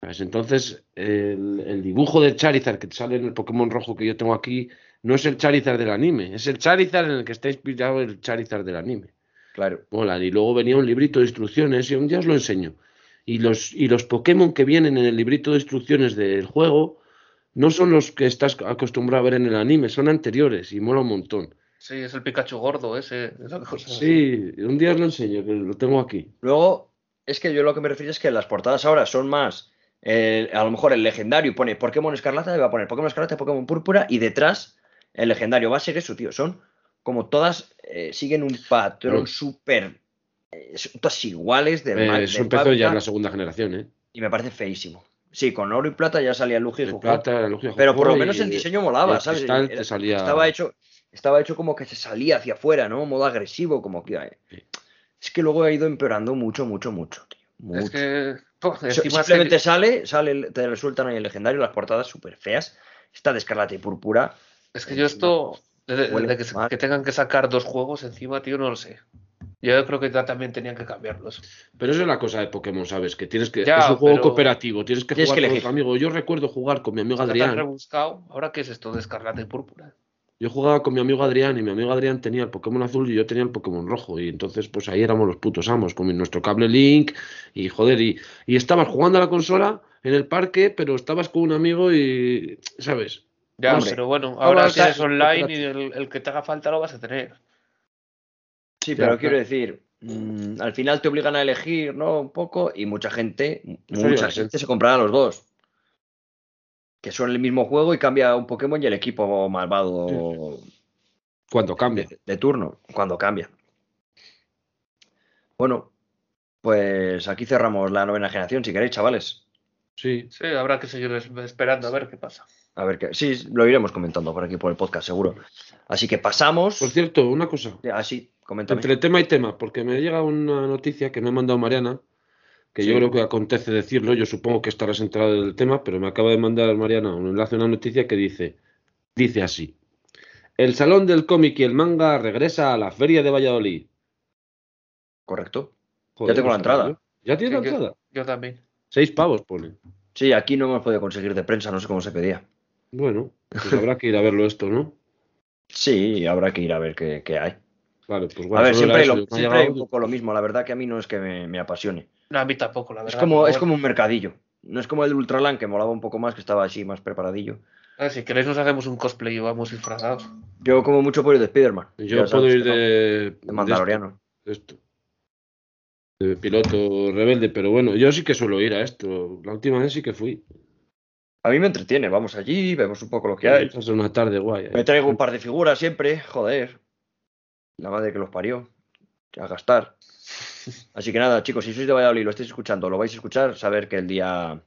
¿Sabes? Entonces, el, el dibujo del Charizard que sale en el Pokémon rojo que yo tengo aquí, no es el Charizard del anime, es el Charizard en el que está inspirado el Charizard del anime. Claro. Molan. Y luego venía un librito de instrucciones y un día os lo enseño. Y los, y los Pokémon que vienen en el librito de instrucciones del juego no son los que estás acostumbrado a ver en el anime, son anteriores y mola un montón. Sí, es el Pikachu gordo ese. esa cosa así. Sí, un día os lo enseño, que lo tengo aquí. Luego, es que yo lo que me refiero es que las portadas ahora son más. A lo mejor el legendario pone Pokémon Escarlata y va a poner Pokémon Escarlata y Pokémon Púrpura y detrás el legendario va a ser eso, tío. Son como todas eh, siguen un patrón súper. eh, todas iguales de, Eh, eso empezó ya en la segunda generación, ¿eh? y me parece feísimo. Sí, con oro y plata ya salía Lugia y plata, Lugia pero por lo menos el diseño molaba, ¿sabes? Era- salía... Estaba hecho, estaba hecho como que se salía hacia afuera, ¿no? Modo agresivo, como que. Sí. Es que luego ha ido empeorando mucho, mucho, mucho, tío. Es que. pues, Simplemente sale, sale, te resultan ahí el legendario, las portadas súper feas. Está de escarlata y púrpura. Es que yo esto, de, de- Huele de que, que tengan que sacar dos juegos encima, tío, no lo sé. Yo creo que ya también tenían que cambiarlos. Pero eso es la cosa de Pokémon, ¿sabes? Que tienes que. Ya, es un juego pero- cooperativo, tienes que Tienes jugar que con elegir. tu amigo. Yo recuerdo jugar con mi amigo Adrián. rebuscado. ¿Ahora qué es esto de escarlata y púrpura? Yo jugaba con mi amigo Adrián y mi amigo Adrián tenía el Pokémon azul y yo tenía el Pokémon rojo. Y entonces, pues ahí éramos los putos amos, con nuestro cable Link. Y joder, y, y estabas jugando a la consola en el parque, pero estabas con un amigo y. ¿Sabes? Ya, Hombre, pero bueno, ahora tienes online y el, el que te haga falta lo vas a tener. Sí, pero claro. quiero decir, mm, al final te obligan a elegir, ¿no? Un poco, y mucha gente, mucha gente se comprará los dos. Que son el mismo juego y cambia un Pokémon y el equipo malvado Cuando cambia. de, de turno, cuando cambia. Bueno, pues aquí cerramos la novena generación, si queréis, chavales. Sí. Sí, habrá que seguir es- esperando a ver qué pasa. A ver qué. Sí, lo iremos comentando por aquí por el podcast, seguro. Así que pasamos. Por cierto, una cosa. Así, coméntame. Entre tema y tema, porque me llega una noticia que me ha mandado Mariana, que Sí. yo creo que acontece decirlo, yo supongo que estarás enterado del tema, pero me acaba de mandar Mariana un enlace a una noticia que dice, dice así. El Salón del Cómic y el Manga regresa a la Feria de Valladolid. Correcto. Joder, tengo la sabía entrada. yo. ¿Ya tienes la Sí, entrada? Yo también. Seis pavos pone. Sí, aquí no hemos podido conseguir de prensa, no sé cómo se pedía. Bueno, pues habrá que ir a verlo esto, ¿no? Sí, habrá que ir a ver qué, qué hay. Vale, pues a ver, siempre, lo- siempre hay un poco lo mismo. La verdad que a mí no es que me, me apasione. No, a mí tampoco, la Es verdad. como, pero es como un mercadillo. No es como el de Ultraland, que molaba un poco más, que estaba así más preparadillo. Ah, si queréis nos hacemos un cosplay y vamos disfrazados. Yo como mucho puedo ir de Spiderman. Yo puedo ir no, de, de Mandaloriano. de esto, de piloto rebelde, pero bueno, yo sí que suelo ir a esto. La última vez sí que fui. A mí me entretiene. Vamos allí, vemos un poco lo que hay. Es una tarde guay. Me traigo un par de figuras siempre. Joder. La madre que los parió. A gastar. Así que nada, chicos, si sois de Valladolid y lo estáis escuchando, lo vais a escuchar, saber que el día,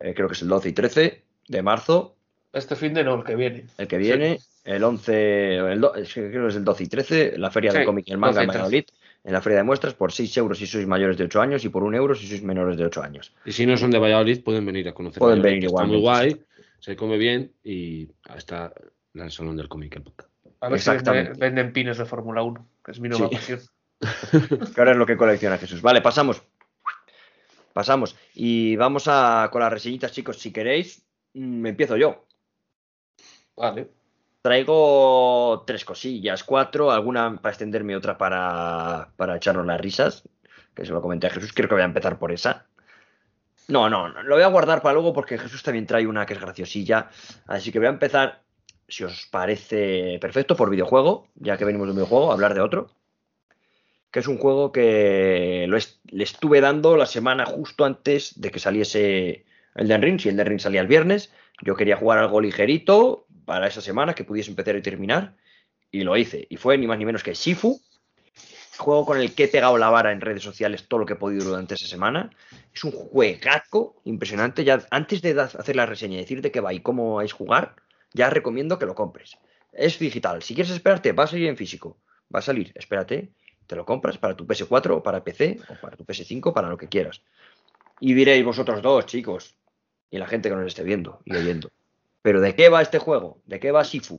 eh, creo que es el 12 y 13 de marzo, Este fin de no, el que viene. el que viene, el 11, el do- es que creo que es el 12 y 13, la Feria Sí, del cómic y el manga 12 y en Valladolid, en la Feria de Muestras, por 6 euros si sois mayores de 8 años y por 1 euro si sois menores de 8 años. Y si no son de Valladolid, pueden venir a conocer. Pueden Valladolid, venir que Está muy guay, se come bien y está el Salón del Cómic. el podcast. A ver si venden pines de Fórmula 1, que es mi nueva Sí. pasión. Que ahora es lo que colecciona Jesús. Vale, pasamos. Pasamos. Y vamos a con las reseñitas, chicos. Si queréis, mm, empiezo yo. Vale. Traigo tres cosillas, cuatro, alguna para extenderme, otra para, para echarnos las risas, que se lo comenté a Jesús, creo que voy a empezar por esa. No, no, no, lo voy a guardar para luego porque Jesús también trae una que es graciosilla, así que voy a empezar, si os parece perfecto, por videojuego, ya que venimos de un videojuego, a hablar de otro, que es un juego que lo le estuve dando la semana justo antes de que saliese el Den si el Den Ring salía el viernes, yo quería jugar algo ligerito para esa semana que pudiese empezar y terminar. Y lo hice. Y fue ni más ni menos que Shifu. Juego con el que he pegado la vara en redes sociales todo lo que he podido durante esa semana. Es un juegaco impresionante. Ya antes de hacer la reseña y decirte qué va y cómo es jugar, ya recomiendo que lo compres. Es digital. Si quieres esperarte, va a salir en físico. Va a salir, espérate. Te lo compras para tu PS4 o para PC o para tu PS5, para lo que quieras. Y diréis vosotros dos, chicos, y la gente que nos esté viendo y oyendo. Pero ¿de qué va este juego? ¿De qué va Sifu?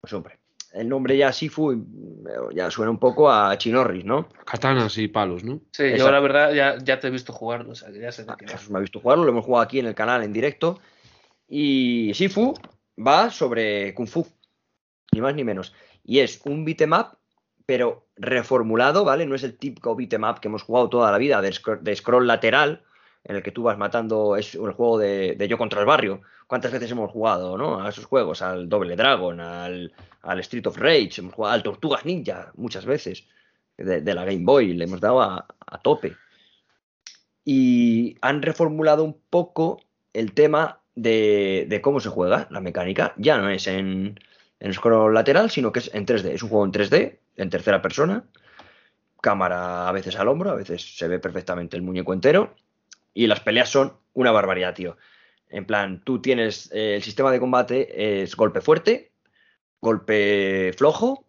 Pues hombre, el nombre ya Sifu mm, ya suena un poco a Chinorris, ¿no? Katanas y palos, ¿no? Sí, yo la verdad ya, ya te he visto jugar, o sea, que ya sé de Ah, qué va. Jesús me ha visto jugarlo, lo hemos jugado aquí en el canal en directo. Y Sifu va sobre Kung Fu, ni más ni menos. Y es un beat'em up, pero reformulado, ¿vale? No es el típico beat'em up que hemos jugado toda la vida, de, scro- de scroll lateral, en el que tú vas matando, es el juego de, yo contra el barrio. ¿Cuántas veces hemos jugado, no? A esos juegos, al Double Dragon, al, Street of Rage, al Tortugas Ninja, muchas veces, de, la Game Boy, le hemos dado a- tope y han reformulado un poco el tema de, de cómo se juega la mecánica. Ya no es en, en scroll lateral, sino que es en 3D. Es un juego en 3D, en tercera persona. Cámara a veces al hombro, a veces se ve perfectamente el muñeco entero. Y las peleas son una barbaridad, tío. En plan, tú tienes eh, el sistema de combate es golpe fuerte, golpe flojo.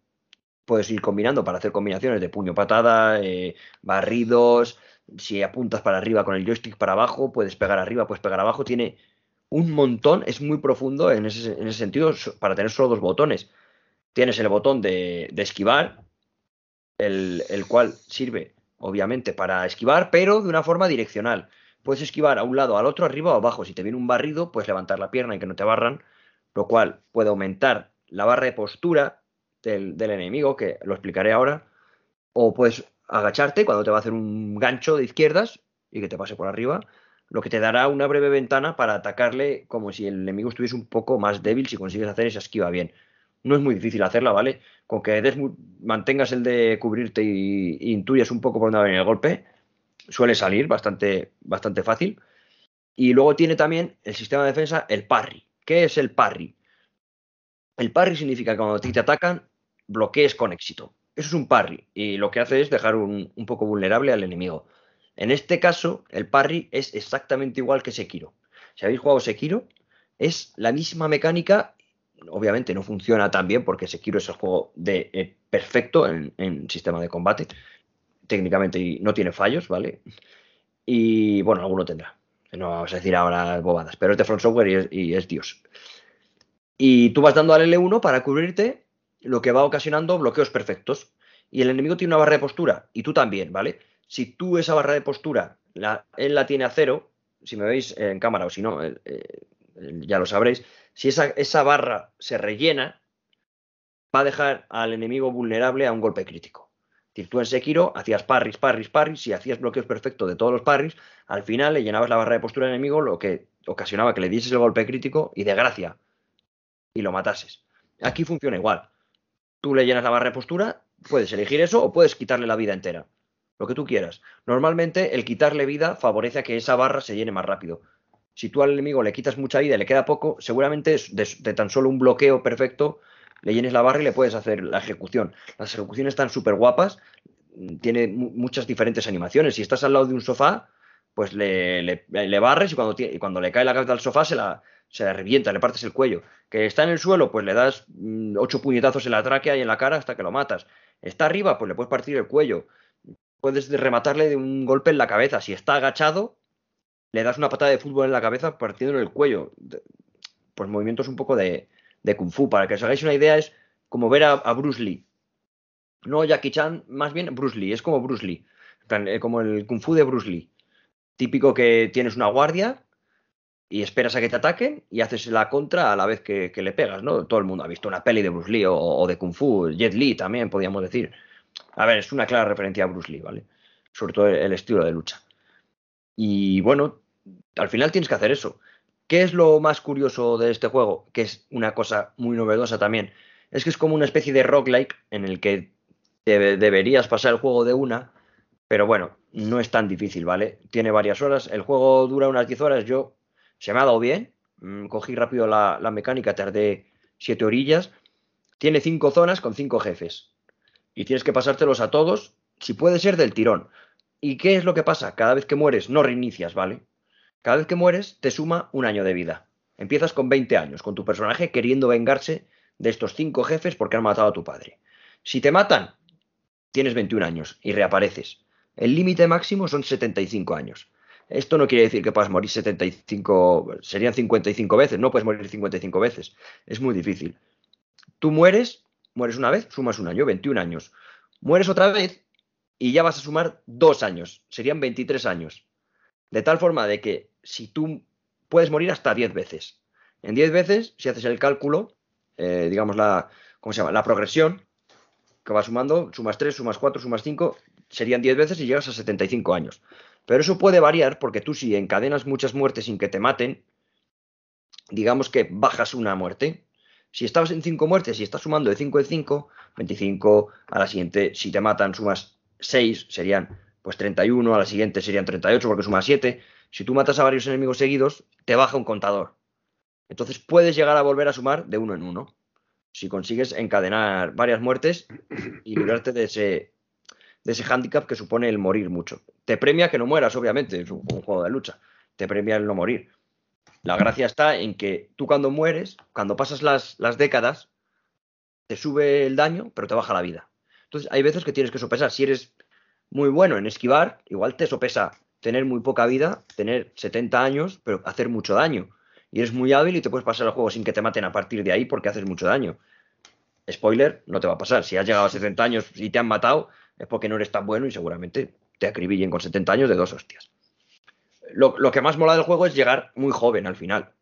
Puedes ir combinando para hacer combinaciones de puño patada, eh, barridos, si apuntas para arriba con el joystick para abajo, puedes pegar arriba, puedes pegar abajo. Tiene un montón, es muy profundo en ese, sentido para tener solo dos botones. Tienes el botón de, esquivar, el, cual sirve obviamente para esquivar, pero de una forma direccional. Puedes esquivar a un lado, al otro, arriba o abajo. Si te viene un barrido, puedes levantar la pierna y que no te barran, lo cual puede aumentar la barra de postura del enemigo, que lo explicaré ahora. O puedes agacharte cuando te va a hacer un gancho de izquierdas y que te pase por arriba, lo que te dará una breve ventana para atacarle como si el enemigo estuviese un poco más débil si consigues hacer esa esquiva bien. No es muy difícil hacerla, ¿vale? Con que mantengas el de cubrirte y, intuyas un poco por dónde va a venir el golpe, suele salir bastante, bastante fácil. Y luego tiene también el sistema de defensa, el parry. ¿Qué es el parry? El parry significa que cuando te atacan, bloquees con éxito. Eso es un parry y lo que hace es dejar un, poco vulnerable al enemigo. En este caso, el parry es exactamente igual que Sekiro. Si habéis jugado Sekiro, es la misma mecánica. Obviamente no funciona tan bien porque Sekiro es el juego de, eh, perfecto en, sistema de combate. Técnicamente no tiene fallos, ¿vale? Y bueno, alguno tendrá. No vamos a decir ahora bobadas, pero es de Front Software y es Dios. Y tú vas dando al L1 para cubrirte lo que va ocasionando bloqueos perfectos. Y el enemigo tiene una barra de postura, y tú también, ¿vale? Si tú esa barra de postura, la, él la tiene a cero, si me veis en cámara o si no, eh, eh, ya lo sabréis, si esa, barra se rellena, va a dejar al enemigo vulnerable a un golpe crítico. Decir, tú en Sekiro hacías parries, parries, parries, y hacías bloqueos perfectos de todos los parries, al final le llenabas la barra de postura al enemigo, lo que ocasionaba que le dieses el golpe crítico y de gracia, y lo matases. Aquí funciona igual. Tú le llenas la barra de postura, puedes elegir eso o puedes quitarle la vida entera. Lo que tú quieras. Normalmente el quitarle vida favorece a que esa barra se llene más rápido. Si tú al enemigo le quitas mucha vida y le queda poco, seguramente de, tan solo un bloqueo perfecto le llenes la barra y le puedes hacer la ejecución. Las ejecuciones están súper guapas, tiene muchas diferentes animaciones. Si estás al lado de un sofá, pues le, barres y cuando, cuando le cae la cabeza al sofá se la, se revienta, le partes el cuello. Que está en el suelo, pues le das mm, ocho puñetazos en la tráquea y en la cara hasta que lo matas. Está arriba, pues le puedes partir el cuello. Puedes rematarle de un golpe en la cabeza. Si está agachado, le das una patada de fútbol en la cabeza partiéndole el cuello. Pues movimientos un poco de, kung fu. Para que os hagáis una idea, es como ver a, Bruce Lee. No Jackie Chan, más bien Bruce Lee. Es como Bruce Lee. Eh, como el kung fu de Bruce Lee. Típico que tienes una guardia, y esperas a que te ataquen y haces la contra a la vez que, le pegas, ¿no? Todo el mundo ha visto una peli de Bruce Lee o, de Kung Fu, Jet Li también, podríamos decir. A ver, es una clara referencia a Bruce Lee, ¿vale? Sobre todo el, estilo de lucha. Y bueno, al final tienes que hacer eso. ¿Qué es lo más curioso de este juego? Que es una cosa muy novedosa también. Es que es como una especie de roguelike en el que deberías pasar el juego de una, pero bueno, no es tan difícil, ¿vale? Tiene varias horas. El juego dura unas 10 horas. Yo se me ha dado bien. Mm, cogí rápido la, mecánica, tardé siete orillas. Tiene cinco zonas con cinco jefes. Y tienes que pasártelos a todos, si puede ser del tirón. ¿Y qué es lo que pasa? Cada vez que mueres, no reinicias, ¿vale? Cada vez que mueres, te suma un año de vida. Empiezas con 20 años, con tu personaje queriendo vengarse de estos cinco jefes porque han matado a tu padre. Si te matan, tienes 21 años y reapareces. El límite máximo son 75 años. Esto no quiere decir que puedas morir 75, serían 55 veces, no puedes morir 55 veces. Es muy difícil. Tú mueres, mueres una vez, sumas un año, 21 años. Mueres otra vez y ya vas a sumar dos años, serían 23 años. De tal forma de que si tú puedes morir hasta 10 veces. En 10 veces, si haces el cálculo, eh, digamos la, ¿cómo se llama? La progresión, que va sumando, sumas 3, sumas 4, sumas 5, serían 10 veces y llegas a 75 años. Pero eso puede variar porque tú si encadenas muchas muertes sin que te maten, digamos que bajas una muerte. Si estabas en 5 muertes y estás sumando de 5 en 5, 25, a la siguiente, si te matan, sumas 6, serían pues 31, a la siguiente serían 38 porque sumas 7. Si tú matas a varios enemigos seguidos, te baja un contador. Entonces puedes llegar a volver a sumar de uno en uno. Si consigues encadenar varias muertes y librarte de ese, de ese hándicap que supone el morir mucho. Te premia que no mueras, obviamente, es un, juego de lucha. Te premia el no morir. La gracia está en que tú cuando mueres, cuando pasas las, las décadas, te sube el daño, pero te baja la vida. Entonces, hay veces que tienes que sopesar si eres muy bueno en esquivar, igual te sopesa tener muy poca vida, tener 70 años, pero hacer mucho daño. Y eres muy hábil y te puedes pasar el juego sin que te maten a partir de ahí porque haces mucho daño. Spoiler, no te va a pasar. Si has llegado a 70 años y te han matado, es porque no eres tan bueno y seguramente te acribillen con 70 años de dos hostias. Lo, lo que más mola del juego es llegar muy joven al final.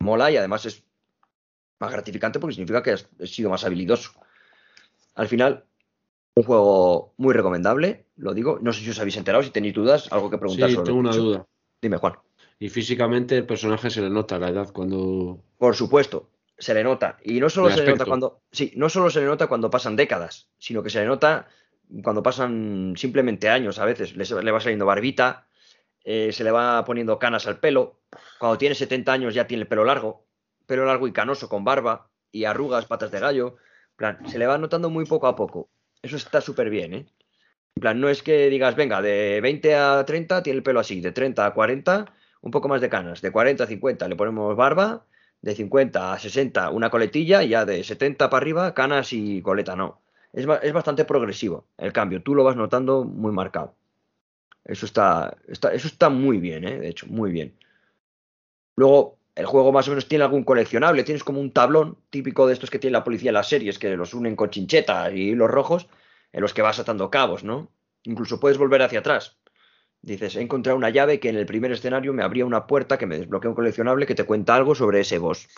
Mola y además es más gratificante porque significa que has sido más habilidoso. Al final, un juego muy recomendable, lo digo. No sé si os habéis enterado, si tenéis dudas, algo que preguntar Sí, sobre tengo una duda. Dime, Juan. Y físicamente el personaje se le nota la edad cuando. Por supuesto, se le nota. Y no solo se le nota cuando. Sí, no solo se le nota cuando pasan décadas, sino que se le nota cuando pasan simplemente años a veces. Le, le va saliendo barbita, eh, se le va poniendo canas al pelo. Cuando tiene 70 años ya tiene el pelo largo, pelo largo y canoso con barba y arrugas, patas de gallo. En plan, se le va notando muy poco a poco. Eso está súper bien, ¿eh? En plan, no es que digas, venga, de 20 a 30 tiene el pelo así, de 30 a 40 un poco más de canas, de 40 a 50 le ponemos barba, de 50 a 60 una coletilla y ya de 70 para arriba canas y coleta, no. Es, es bastante progresivo el cambio, tú lo vas notando muy marcado. Eso está, está- eso está muy bien, ¿eh? de hecho, muy bien. Luego, el juego más o menos tiene algún coleccionable, tienes como un tablón típico de estos que tiene la policía en las series, que los unen con chinchetas y hilos rojos, en los que vas atando cabos, ¿no? Incluso puedes volver hacia atrás. Dices, he encontrado una llave que en el primer escenario me abría una puerta que me desbloquea un coleccionable que te cuenta algo sobre ese boss.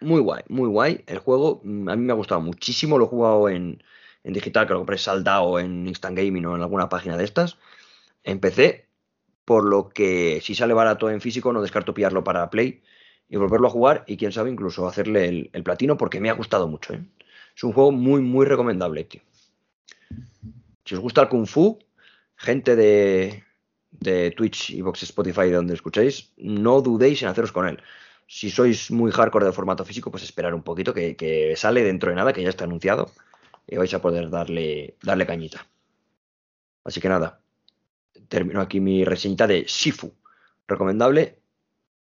Muy guay, muy guay. El juego mm, a mí me ha gustado muchísimo. Lo he jugado en, digital, que lo compré saldado en Instant Gaming o en alguna página de estas. Empecé, por lo que si sale barato en físico no descarto pillarlo para Play y volverlo a jugar y quién sabe incluso hacerle el, el platino porque me ha gustado mucho. ¿eh? Es un juego muy, muy recomendable, tío. Si os gusta el Kung Fu, gente de, de Twitch, Vox, Spotify, de donde escuchéis, no dudéis en haceros con él. Si sois muy hardcore de formato físico, pues esperar un poquito, que, que sale dentro de nada, que ya está anunciado, y vais a poder darle, darle cañita. Así que nada, termino aquí mi reseñita de Shifu. Recomendable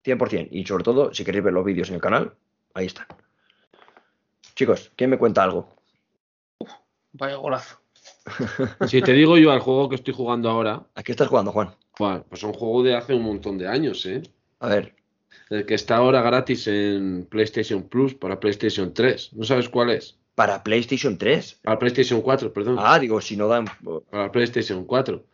100%. Y sobre todo, si queréis ver los vídeos en el canal, ahí están. Chicos, ¿quién me cuenta algo? Vaya golazo. Si te digo yo al juego que estoy jugando ahora, ¿A qué estás jugando, Juan? buah, pues es un juego de hace un montón de años, ¿eh? A ver, El que está ahora gratis en PlayStation Plus para PlayStation 3. ¿No sabes cuál es? para PlayStation 3. Para PlayStation 4, perdón. Ah, digo, si no dan. Para PlayStation 4.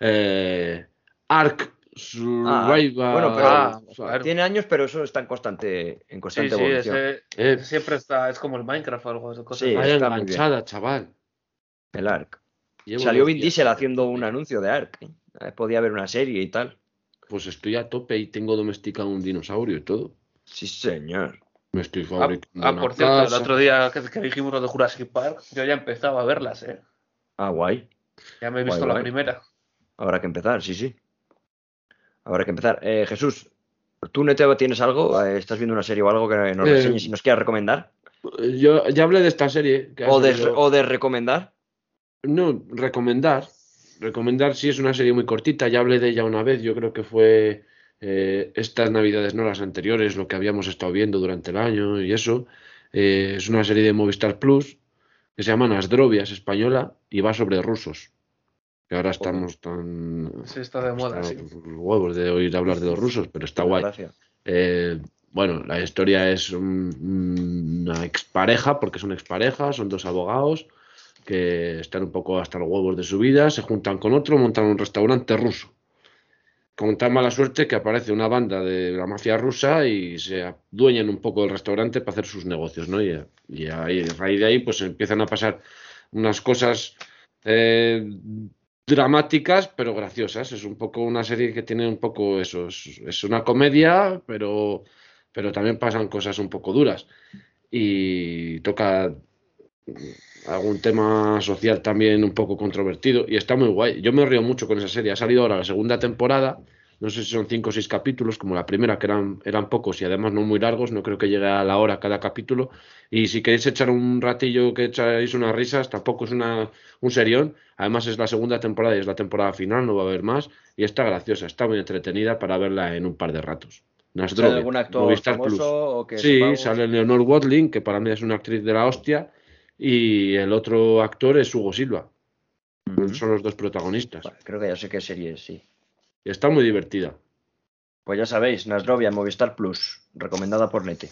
Eh, Ark Survival. bueno, pero- Ah, claro. Tiene años, pero eso está en constante, en Sí, constante sí, evolución. ese, Eh. siempre está, es como el Minecraft o algo de cosas. Sí, está muy enganchada, chaval. El ARC. Llevo Salió Vin Diesel a haciendo un anuncio de ARC. ¿eh? Podía haber una serie y tal. Pues estoy a tope y tengo domesticado un dinosaurio y todo. Sí, señor. Me estoy Ah, fabricando ah, una por cierto, el otro día que, que dijimos lo de Jurassic Park, yo ya empezaba a verlas, ¿eh? Ah, guay. Ya me he Guay, visto la guay. primera. Habrá que empezar, sí, sí. Habrá que empezar. Eh, Jesús, ¿tú, Neteo, tienes algo? Eh, ¿Estás viendo una serie o algo que nos Eh, reseñes y nos quieras recomendar? Yo ya hablé de esta serie. que ¿O de, o de recomendar? No, recomendar. Recomendar sí es una serie muy cortita, ya hablé de ella una vez, yo creo que fue eh, estas navidades, no las anteriores, lo que habíamos estado viendo durante el año y eso. Eh, es una serie de Movistar Plus que se llama Nasdrovias española y va sobre rusos. Que ahora estamos tan... Sí, está de moda, sí. huevos de oír hablar de los rusos, pero está guay. Eh, bueno, la historia es un- una expareja, porque son expareja, son dos abogados que están un poco hasta los huevos de su vida, se juntan con otro, montan un restaurante ruso. Con tan mala suerte que aparece una banda de la mafia rusa y se adueñan un poco del restaurante para hacer sus negocios, ¿no? Y, y ahí, a raíz de ahí, pues empiezan a pasar unas cosas eh, dramáticas, pero graciosas. Es un poco una serie que tiene un poco eso. Es, es una comedia, pero, pero también pasan cosas un poco duras. Y toca algún tema social también un poco controvertido. Y está muy guay. Yo me río mucho con esa serie. Ha salido ahora la segunda temporada. No sé si son cinco o seis capítulos, como la primera, que eran, eran pocos y además no muy largos. No creo que llegue a la hora cada capítulo. Y si queréis echar un ratillo que echáis unas risas, tampoco es una, un serión. Además es la segunda temporada y es la temporada final, no va a haber más. Y está graciosa, está muy entretenida para verla en un par de ratos. ¿Sale algún actor famoso Plus. o que Sí, sepamos? sale Leonor Watling, que para mí es una actriz de la hostia. Y el otro actor es Hugo Silva. Son los dos protagonistas. Creo que ya sé qué serie es, sí. Y está muy divertida. Pues ya sabéis, Nasrovia en Movistar Plus, recomendada por Nete.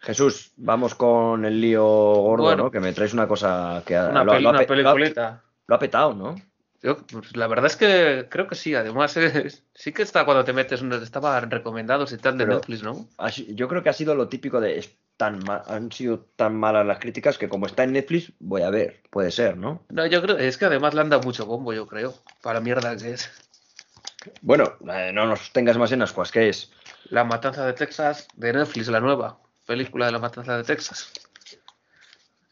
Jesús, vamos con el lío gordo, Bueno. ¿no? Que me traes una cosa que ha, Una, lo, peli- lo ha una lo ha- peliculeta. lo ha petado, ¿no? Yo, pues, la verdad es que creo que sí. Además, es- sí que está cuando te metes, estaban recomendados y tal de Pero- Netflix, ¿no? Yo creo que ha sido lo típico de tan han sido tan malas las críticas que como está en Netflix, voy a ver. Puede ser, ¿no? No, yo creo, es que además le han dado mucho bombo, yo creo, para mierda que es. Bueno, eh, no nos tengas más en ascuas, ¿qué es? La Matanza de Texas de Netflix, la nueva película de La Matanza de Texas.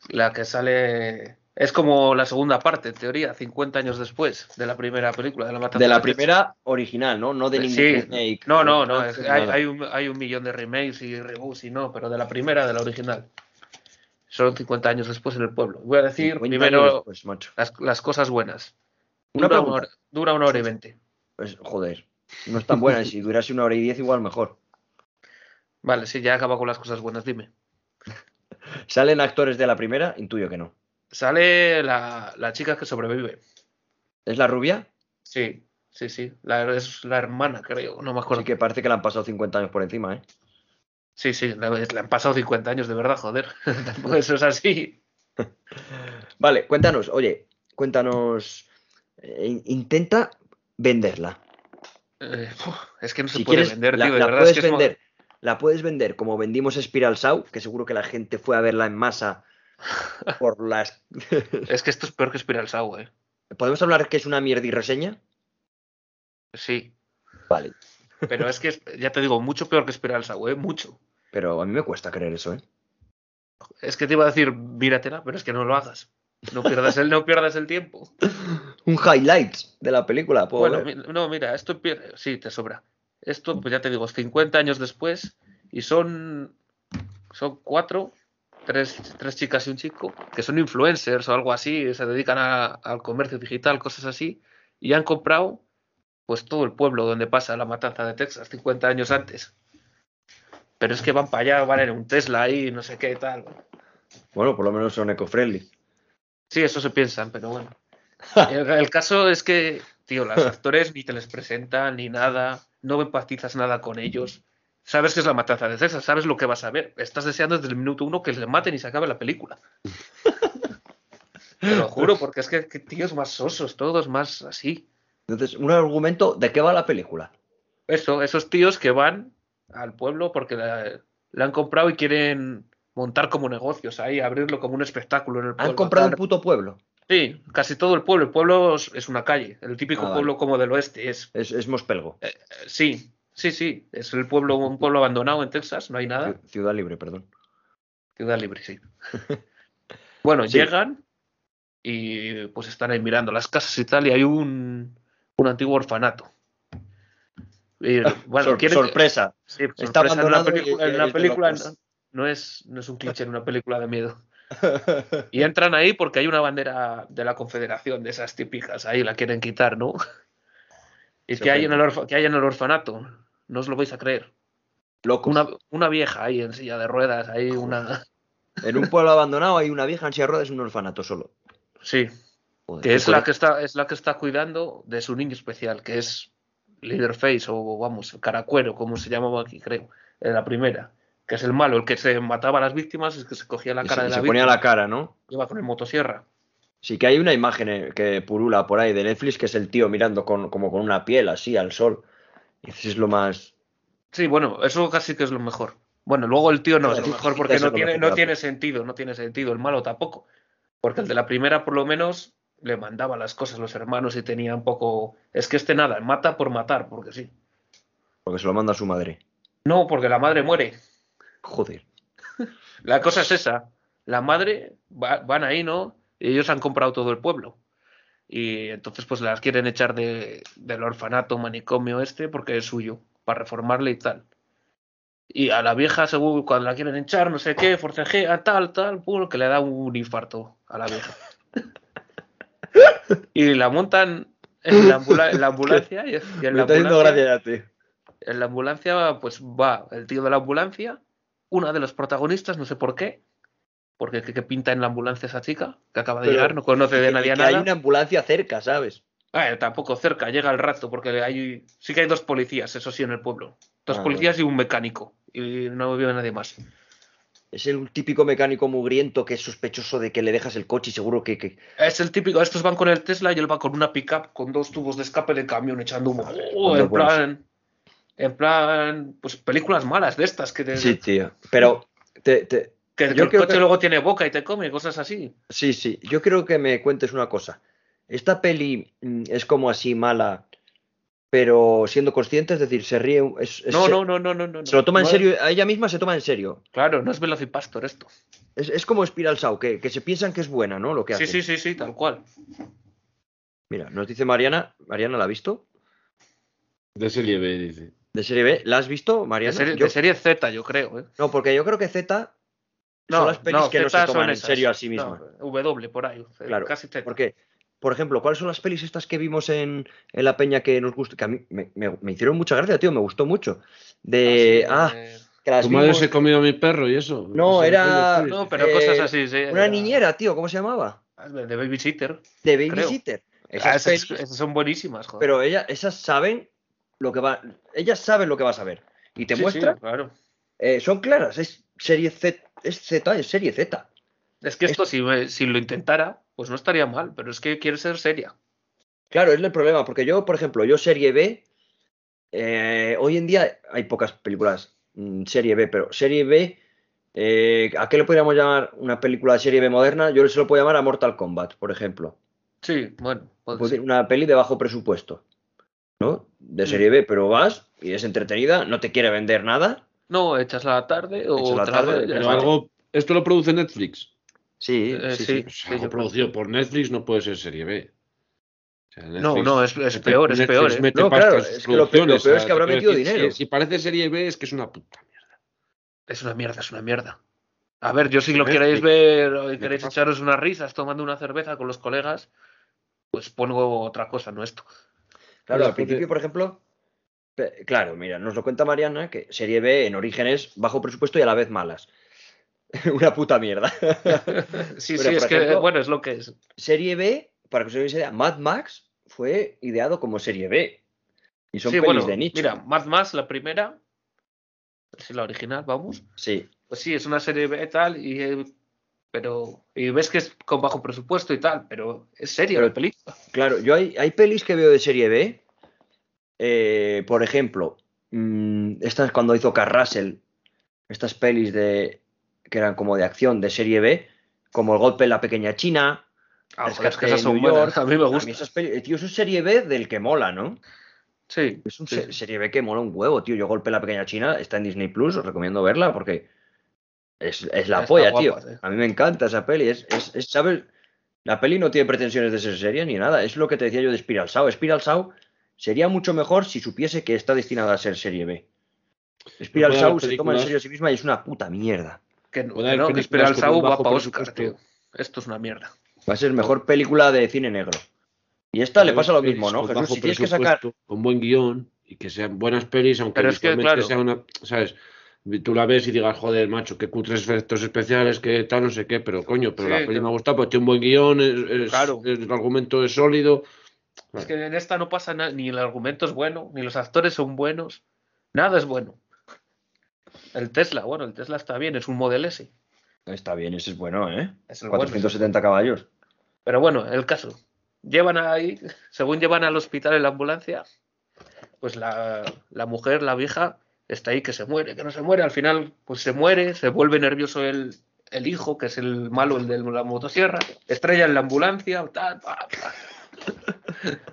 La que sale. Es como la segunda parte, en teoría, 50 años después de la primera película de La Matanza De la Texas. primera original, ¿no? No de Sí, remake. no, no, no. es- hay, un, hay un millón de remakes y reboots y no, pero de la primera, de la original. Son 50 años después en el pueblo. Voy a decir 50 años primero después, macho. las, las cosas buenas. Una Dura una, pregunta. hora, dura una hora y veinte. Pues, joder, no es tan buena. si durase una hora y diez, igual mejor. Vale, sí, ya acaba con las cosas buenas, dime. ¿Salen actores de la primera? Intuyo que no. Sale la, la chica que sobrevive. ¿Es la rubia? Sí, sí, sí. La, es la hermana, creo. No me acuerdo. Sí que parece que le han pasado 50 años por encima, ¿eh? Sí, sí, le, le han pasado 50 años, de verdad, joder. Tampoco eso es así. Vale, cuéntanos, oye, cuéntanos. eh, in- intenta venderla. Eh, es que no se Si puede quieres, vender, la, tío. De la verdad, puedes es que es mo- vender. La puedes vender como vendimos Spiral Sau, que seguro que la gente fue a verla en masa por las. es que esto es peor que Spiral Sau, eh. ¿Podemos hablar que es una mierda y reseña? Sí. Vale. Pero es que, es- ya te digo, mucho peor que Spiral Sau, eh. Mucho. Pero a mí me cuesta creer eso, ¿eh? Es que te iba a decir, míratela, pero es que no lo hagas. No pierdas el, no pierdas el tiempo. Un highlights de la película. puedo Bueno, ver. mi- no, mira, esto empieza. Sí, te sobra. Esto, pues ya te digo, 50 años después y son. Son cuatro, tres, tres chicas y un chico, que son influencers o algo así, se dedican a- al comercio digital, cosas así, y han comprado pues todo el pueblo donde pasa la matanza de Texas 50 años antes. Pero es que van para allá, van en un Tesla ahí, no sé qué tal. Bueno, por lo menos son eco-friendly. Sí, eso se piensan, pero bueno. El, el caso es que, tío, los actores ni te les presentan ni nada, no empatizas nada con ellos. Sabes que es la matanza de Texas, sabes lo que vas a ver. Estás deseando desde el minuto uno que les maten y se acabe la película. Te lo juro, porque es que, que tíos más sosos, todos más así. Entonces, un argumento de qué va la película. Eso, esos tíos que van al pueblo porque la, la han comprado y quieren montar como negocios ahí, abrirlo como un espectáculo en el pueblo. Han comprado un puto pueblo. Sí, casi todo el pueblo. El pueblo es una calle, el típico Ah, vale. pueblo como del oeste. Es, Es, es Mospelgo. eh, sí, sí, sí. Es el pueblo, un pueblo abandonado en Texas, no hay nada. Ciu- Ciudad Libre, perdón. Ciudad libre, sí. Bueno, Sí. llegan y pues están ahí mirando las casas y tal, y hay un, un antiguo orfanato. Y, bueno, Sor- quieren- sorpresa. sí, está sorpresa, en una película, y en una película no, no es, no es un cliché en una película de miedo. Y entran ahí porque hay una bandera de la Confederación, de esas típicas, ahí la quieren quitar, ¿no? ¿Y que hay, en el orfa- qué hay en el orfanato? No os lo vais a creer. Locos. Una, una vieja ahí en silla de ruedas, ahí una... En un pueblo abandonado hay una vieja en silla de ruedas, un orfanato solo. Sí, Joder, que es la que está, es la que está cuidando de su niño especial, que es Leaderface o vamos, Caracuero, como se llamaba aquí, creo, en la primera, que es el malo, el que se mataba a las víctimas, es que se cogía la cara se, de la se ponía víctima, la cara, ¿no? iba con el motosierra. Sí que hay una imagen eh, que purula por ahí de Netflix que es el tío mirando con, como con una piel así al sol. Y eso es lo más. Sí, bueno, eso casi que es lo mejor. Bueno, luego el tío no es lo mejor porque no tiene, no tiene sentido, no tiene sentido, el malo tampoco. Porque el de la primera por lo menos le mandaba las cosas a los hermanos y tenía un poco... Es que este nada, mata por matar, porque sí. Porque se lo manda a su madre. No, porque la madre muere. Joder. La cosa es esa. La madre va- van ahí, ¿no? Y ellos han comprado todo el pueblo. Y entonces pues las quieren echar de, del orfanato, manicomio este, porque es suyo, para reformarle y tal. Y a la vieja, según cuando la quieren echar, no sé qué, forcejea, tal, tal, puro, que le da un infarto a la vieja. Y la montan en la, ambula- en la ambulancia y, en Me la está ambulancia, gracia ya, tío. en la ambulancia, pues va el tío de la ambulancia, una de los protagonistas, no sé por qué, porque ¿qué, pinta en la ambulancia esa chica que acaba de Pero- llegar? No conoce de nadie a que hay nada. una ambulancia cerca, ¿sabes? Ah, tampoco cerca, llega al rato, porque hay, sí que hay dos policías, eso sí, en el pueblo. Dos Ah, policías y un mecánico. Y no vive nadie más. Es el típico mecánico mugriento que es sospechoso de que le dejas el coche y seguro que... que- Es el típico, estos van con el Tesla y él va con una pickup con dos tubos de escape de camión echando humo. Oh, en buenos. plan, en plan, pues películas malas de estas que, te- Sí, tío. Pero te- te- que, yo que el creo coche que- luego tiene boca y te come, cosas así. Sí, sí. Yo quiero que me cuentes una cosa. Esta peli mm, es como así mala, pero siendo consciente, es decir, se ríe. un- es- es- No, se, no, no, no, no, no. se lo toma en No es- serio, a ella misma se toma en serio. Claro, no es Velocipastor esto. Es, es como Spiral Saw, que, que se piensan que es buena, ¿no? Lo que Sí, hace. sí, sí, sí, tal cual. Mira, nos dice Mariana. ¿Mariana la ha visto? De serie B, dice. ¿De serie B? ¿La has visto, De Mariana? serie, Yo- de serie Z, yo creo. ¿eh? No, porque yo creo que Z son las pelis que no se Z toman en serio a sí No, mismas. W por ahí. Claro, Casi Z. Porque, por ejemplo, ¿cuáles son las pelis estas que vimos en, en la peña que nos gusta? Que a mí me, me- me hicieron mucha gracia, tío, me gustó mucho. De. Ah, Ah, sí, eh, que las ¿Tu madre se comió a mi perro y eso? No, era- No, pero Eh, cosas así, sí. Una era- niñera, tío, ¿cómo se llamaba? De Babysitter. De. Babysitter. Ah, Esas esas, esas son buenísimas, joder. pero ella, esas saben lo que va. Ellas saben lo que vas a ver. Y te Sí, sí, muestran. claro. eh, son claras. Es serie Z. Es Z, es serie Z. Es que esto, si, lo intentara, pues no estaría mal, pero es que quiere ser seria. Claro, es el problema, porque yo, por ejemplo, yo serie B, eh, hoy en día hay pocas películas mm, serie B, pero serie B, eh, ¿a qué le podríamos llamar una película de serie B moderna? Yo se lo puedo llamar a Mortal Kombat, por ejemplo. Sí, bueno, Pues una peli de bajo presupuesto, ¿no? De Mm. serie B, pero vas y es entretenida, no te quiere vender nada. No, echas la tarde o la tarde, Pero algo, esto lo produce Netflix. Sí, Eh, sí, sí. sí. Sí, algo producido por Netflix no puede ser serie B. O sea, No, Netflix- no, es, es peor, es peor. ¿eh? No, claro, es que lo peor- lo es que habrá metido decir, dinero. Si, si parece serie B es que es una puta mierda. Es una mierda, es una mierda. A ver, yo si lo Netflix. queréis ver o ¿Qué queréis echaros unas risas tomando una cerveza con los colegas, pues pongo otra cosa, no esto. Claro, al principio, por ejemplo, claro, mira, nos lo cuenta Mariana, que serie B en orígenes bajo presupuesto y a la vez malas. Una puta mierda. Sí, Pero, sí, es que, bueno, es lo que es. Serie B, para que os hagáis idea, Mad Max fue ideado como serie B. Y son sí, pelis bueno, de nicho. mira, Mad Max, la primera, es la original, vamos. Sí, Pues sí, es una serie B tal, y, eh, pero y ves que es con bajo presupuesto y tal, pero es seria Pero- la película. claro, yo hay, hay pelis que veo de serie B. eh, por ejemplo, mm, estas cuando hizo Carrasel, estas pelis de que eran como de acción de serie B, como El golpe en la pequeña China. Ah, joder, es que esas son buenas, a mí me A mí gusta. esas pelis, tío, eso es serie B del que mola, ¿no? Sí, Es un sí. serie B que mola un huevo, tío. Yo golpe en la pequeña China, está en Disney Plus, os recomiendo verla porque es, es la Está polla, guapa, tío. A mí me encanta esa peli. Es, es, es, ¿sabes? La peli no tiene pretensiones de ser seria ni nada. Es lo que te decía yo de Spiral Saw. Spiral Saw sería mucho mejor si supiese que está destinada a ser serie B. Spiral haber se toma en serio a sí misma y es una puta mierda. Que no, que no, que Spiral un va para Oscar, tío. Esto es una mierda. Va a ser mejor película de cine negro. Y esta le pasa lo mismo, ¿no? Jesús, si tienes que sacar. Con buen guion y que sean buenas pelis, aunque Pero es que, claro. sea una. ¿Sabes? Tú la ves y digas, joder, macho, qué cutres efectos especiales, que tal, no sé qué, pero coño, pero Sí, la peli me ha gustado, porque tiene un buen guion, es- es- Claro. el argumento es sólido. Es que en esta no pasa nada, ni el argumento es bueno, ni los actores son buenos, nada es bueno. El Tesla, bueno, el Tesla está bien, es un Model S. Está bien, ese es bueno, ¿eh? Es el bueno, 470 caballos. Pero bueno, el caso. Llevan ahí, según llevan al hospital en la ambulancia, pues la, la mujer, la vieja, está ahí que se muere, que no se muere. Al final, pues se muere, se vuelve nervioso el, el hijo, que es el malo, el de la motosierra, estrella en la ambulancia, tal, pa, pa.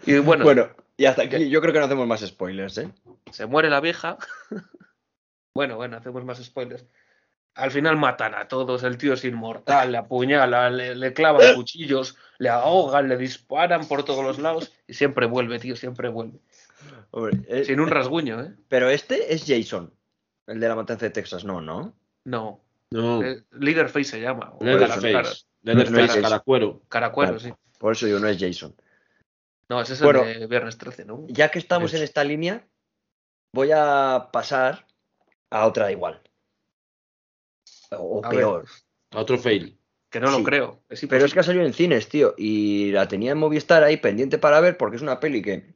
Y bueno, Bueno, y hasta aquí yo creo que no hacemos más spoilers, ¿eh? se muere la vieja. bueno, bueno, hacemos más spoilers. Al final matan a todos, el tío es inmortal, le apuñalan, le, le clavan cuchillos, le ahogan, le disparan por todos los lados y siempre vuelve, tío, siempre vuelve. Hombre, eh, Sin un rasguño, ¿eh? Pero este es Jason, el de la matanza de Texas, no, ¿no? No. No, Leaderface se llama. no es- caracuero. Caracuero, Claro. sí. Por eso digo, no es Jason. No, ese es Bueno. el de Viernes 13, ¿no? Ya que estamos en esta línea, voy a pasar a otra igual. O, ver. peor. A otro fail. Que no Sí. lo creo. Es Pero es que ha salido en cines, tío, y la tenía en Movistar ahí pendiente para ver porque es una peli que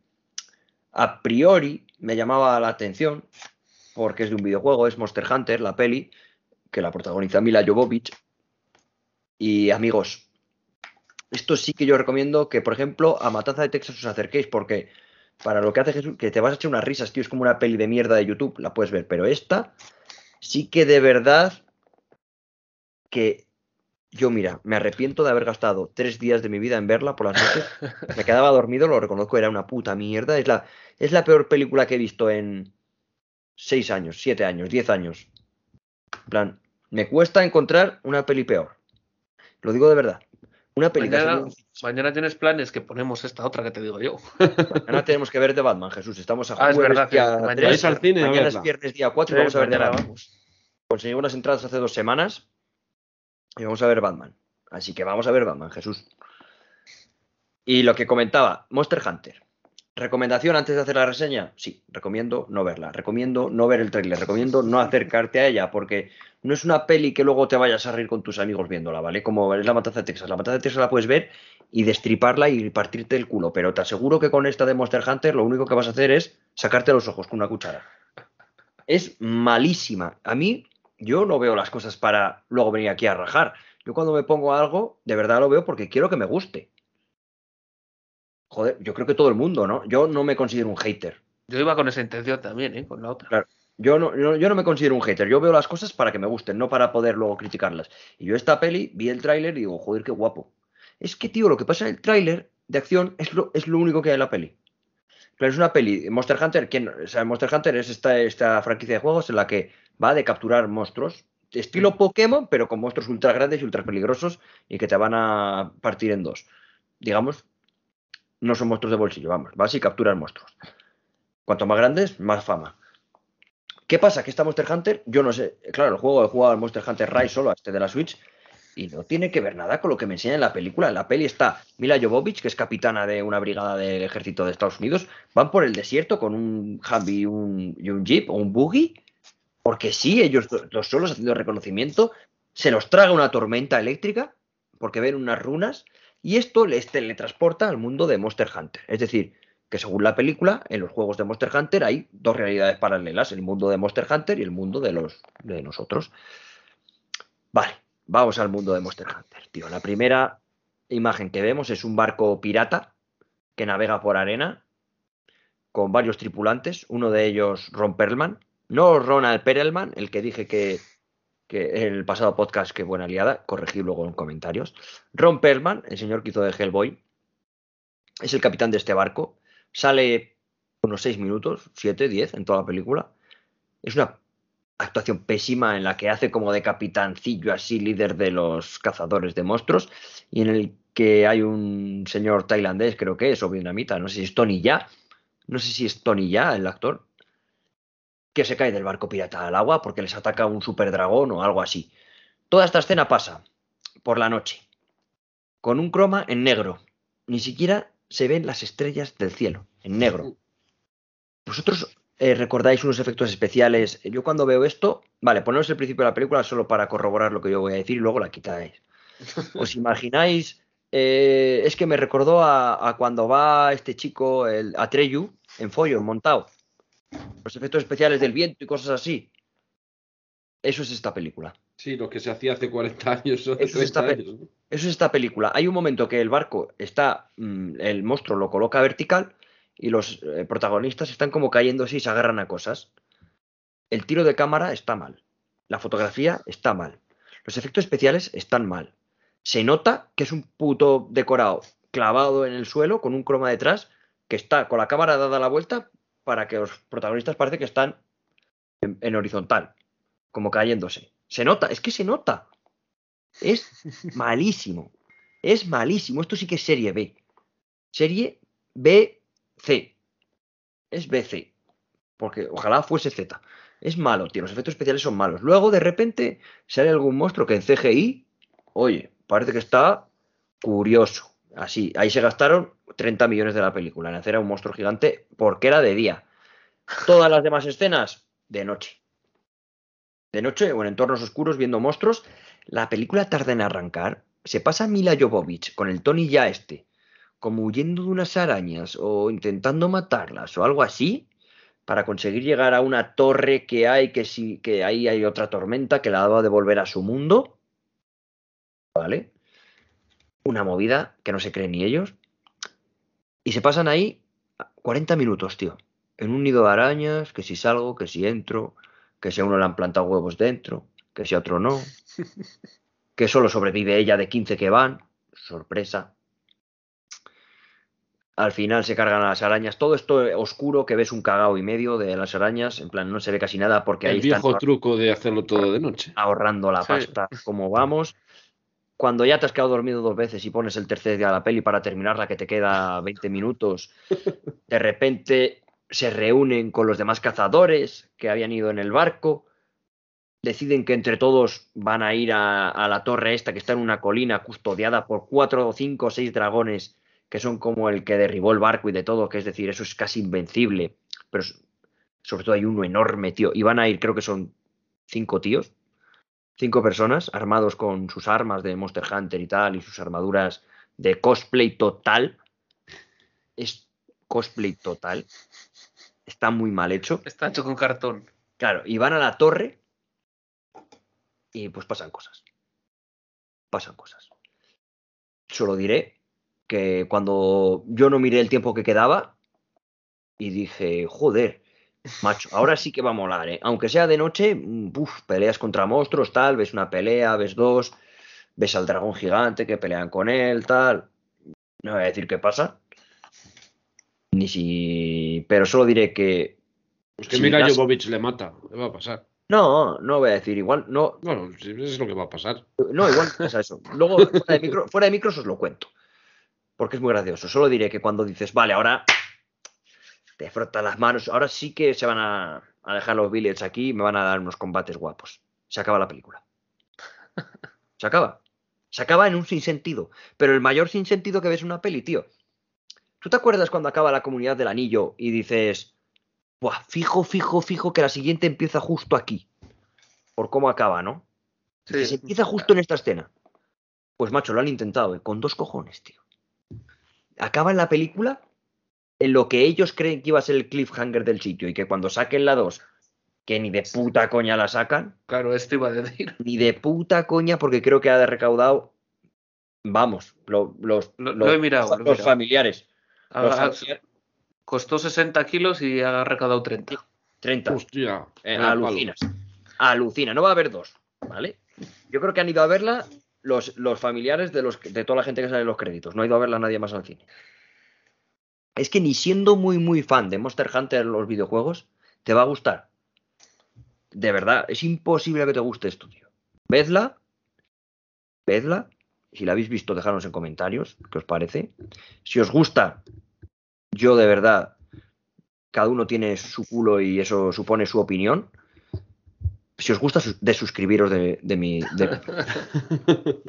a priori me llamaba la atención porque es de un videojuego, es Monster Hunter, la peli, que la protagoniza Mila Jovovich. Y amigos, esto sí que yo recomiendo que, por ejemplo, a Matanza de Texas os acerquéis porque para lo que hace Jesús, que te vas a echar unas risas, tío, es como una peli de mierda de YouTube, la puedes ver, pero esta sí que de verdad que yo, mira, me arrepiento de haber gastado tres días de mi vida en verla por las noches. Me quedaba dormido, lo reconozco, era una puta mierda. Es la, es la peor película que he visto en seis años, siete años, diez años. En plan, me cuesta encontrar una peli peor. Lo digo de verdad. Una peli Mañana, mañana tienes planes que ponemos esta otra que te digo yo. mañana tenemos que ver de Batman, Jesús. Estamos a Ah, es verdad día mañana al cine Mañana es viernes día 4 y vamos a ver de Batman. vamos. Conseguimos las entradas hace dos semanas y vamos a ver Batman. Así que vamos a ver Batman, Jesús. Y lo que comentaba, Monster Hunter. ¿Recomendación antes de hacer la reseña? Sí, recomiendo no verla. Recomiendo no ver el tráiler. Recomiendo no acercarte a ella porque no es una peli que luego te vayas a reír con tus amigos viéndola, ¿vale? Como es La Matanza de Texas. La Matanza de Texas la puedes ver y destriparla y partirte el culo. Pero te aseguro que con esta de Monster Hunter lo único que vas a hacer es sacarte los ojos con una cuchara. Es malísima. A mí, yo no veo las cosas para luego venir aquí a rajar. Yo cuando me pongo algo, de verdad lo veo porque quiero que me guste. Joder, yo creo que todo el mundo, ¿no? Yo no me considero un hater. Yo iba con esa intención también, ¿eh? Con la otra. Yo no, yo, yo no me considero un hater. Yo veo las cosas para que me gusten, no para poder luego criticarlas. Y yo esta peli vi el tráiler y digo, joder, qué guapo. Es que, tío, lo que pasa en el tráiler de acción es lo, es lo único que hay en la peli. Pero es una peli, Monster Hunter, ¿quién, o sea, Monster Hunter es esta, esta franquicia de juegos en la que va de capturar monstruos, estilo Pokémon, pero con monstruos ultra grandes y ultra peligrosos y que te van a partir en dos. Digamos, no son monstruos de bolsillo, vamos, vas y capturas monstruos. Cuanto más grandes, más fama. ¿Qué pasa? Que esta Monster Hunter, yo no sé, claro, el juego he jugado al Monster Hunter Rise solo, a este de la Switch, y no tiene que ver nada con lo que me enseñan en la película. En la peli está Mila Jovovich, que es capitana de una brigada del ejército de Estados Unidos, van por el desierto con un Humvee y un, y un Jeep o un Buggy, porque sí, ellos los solos haciendo reconocimiento, se los traga una tormenta eléctrica, porque ven unas runas, y esto les teletransporta al mundo de Monster Hunter. Es decir, que según la película, en los juegos de Monster Hunter hay dos realidades paralelas, el mundo de Monster Hunter y el mundo de los de nosotros. Vale, vamos al mundo de Monster Hunter, tío. La primera imagen que vemos es un barco pirata que navega por arena con varios tripulantes, uno de ellos Ron Perlman, no Ronald Perelman, el que dije que, en el pasado podcast que buena liada, corregí luego en comentarios. Ron Perlman, el señor que hizo de Hellboy, es el capitán de este barco, sale unos 6 minutos, 7, 10 en toda la película. Es una actuación pésima en la que hace como de capitancillo así, líder de los cazadores de monstruos, y en el que hay un señor tailandés, creo que es, o vietnamita, no sé si es Tony Ya, no sé si es Tony Ya el actor, que se cae del barco pirata al agua porque les ataca un super dragón o algo así. Toda esta escena pasa por la noche, con un croma en negro. Ni siquiera se ven las estrellas del cielo, en negro. ¿Vosotros eh, recordáis unos efectos especiales? Yo cuando veo esto, vale, poneros el principio de la película solo para corroborar lo que yo voy a decir y luego la quitáis. ¿Os imagináis? eh, es que me recordó a, a cuando va este chico, el Atreyu, en Follo, montado. Los efectos especiales del viento y cosas así. Eso es esta película. Sí, lo que se hacía hace 40 años. hace Eso 30 pe- años, ¿no? Eso es esta película. Hay un momento que el barco está, mm, el monstruo lo coloca vertical y los eh, protagonistas están como cayéndose y se agarran a cosas. El tiro de cámara está mal. La fotografía está mal. Los efectos especiales están mal. Se nota que es un puto decorado clavado en el suelo con un croma detrás que está con la cámara dada la vuelta para que los protagonistas parece que están en, en horizontal, como cayéndose. Se nota, es que se nota. Es malísimo. Es malísimo. Esto sí que es serie B. Serie BC. Es BC. Porque ojalá fuese Z. Es malo, tío. Los efectos especiales son malos. Luego, de repente, sale algún monstruo que en CGI, oye, parece que está curioso. Así, ahí se gastaron 30 millones de la película en hacer a un monstruo gigante porque era de día. Todas las demás escenas, de noche. De noche o en entornos oscuros viendo monstruos. La película tarda en arrancar. Se pasa Mila Jovovich con el Tony ya este, como huyendo de unas arañas o intentando matarlas o algo así, para conseguir llegar a una torre que hay, que sí, que ahí hay otra tormenta que la va a devolver a su mundo. ¿Vale? Una movida que no se creen ni ellos. Y se pasan ahí 40 minutos, tío. En un nido de arañas, que si salgo, que si entro, que si a uno le han plantado huevos dentro, que si a otro no. Que solo sobrevive ella de 15 que van. Sorpresa. Al final se cargan a las arañas. Todo esto oscuro que ves un cagao y medio de las arañas. En plan, no se ve casi nada porque El ahí viejo están truco de hacerlo todo de noche. ahorrando la Sí. pasta como vamos. Cuando ya te has quedado dormido dos veces y pones el tercer día de la peli para terminarla, que te queda 20 minutos, de repente se reúnen con los demás cazadores que habían ido en el barco, deciden que entre todos van a ir a, a la torre esta que está en una colina custodiada por cuatro o cinco o seis dragones que son como el que derribó el barco y de todo, que es decir, eso es casi invencible, pero sobre todo hay uno enorme, tío, y van a ir, creo que son cinco tíos, cinco personas armados con sus armas de Monster Hunter y tal, y sus armaduras de cosplay total. Es cosplay total. Está muy mal hecho. Está hecho con cartón. Claro, y van a la torre y pues pasan cosas. Pasan cosas. Solo diré que cuando yo no miré el tiempo que quedaba y dije, joder, macho, ahora sí que va a molar, ¿eh? Aunque sea de noche, mm, uf, peleas contra monstruos, tal, ves una pelea, ves dos, ves al dragón gigante que pelean con él, tal. No voy a decir qué pasa. Ni si. Pero solo diré que. Pues que si mira, das- Jovovich le mata. ¿Qué va a pasar? No, no voy a decir igual. No, Bueno, es lo que va a pasar. no, igual pasa eso. Luego, fuera de, micro, fuera de micros os lo cuento. Porque es muy gracioso. Solo diré que cuando dices, vale, ahora te frotas las manos, ahora sí que se van a, a dejar los billets aquí y me van a dar unos combates guapos. Se acaba la película. Se acaba. Se acaba en un sinsentido. Pero el mayor sinsentido que ves en una peli, tío. ¿Tú te acuerdas cuando acaba la comunidad del anillo y dices, Buah, fijo, fijo, fijo que la siguiente empieza justo aquí? Por cómo acaba, ¿no? Sí. Que se empieza justo en esta escena. Pues macho, lo han intentado, ¿eh? con dos cojones, tío. Acaban la película en lo que ellos creen que iba a ser el cliffhanger del sitio y que cuando saquen la 2, que ni de puta coña la sacan, Claro, esto iba a decir. ni de puta coña porque creo que ha de recaudado, vamos, lo- los, Lo- los- lo he mirado, lo he los mirado. familiares. Los costó 60 kilos y ha recaudado 30. 30. Hostia. Eh, palo. alucinas. Alucina, no va a haber dos, ¿vale? Yo creo que han ido a verla los, los familiares de, los, de toda la gente que sale en los créditos. No ha ido a verla nadie más al cine. Es que ni siendo muy, muy fan de Monster Hunter los videojuegos, te va a gustar. De verdad, es imposible que te guste esto, tío. Vedla, vedla. Si la habéis visto, dejadnos en comentarios qué os parece. Si os gusta, yo de verdad, cada uno tiene su culo y eso supone su opinión. Si os gusta, de suscribiros de, de mi. De,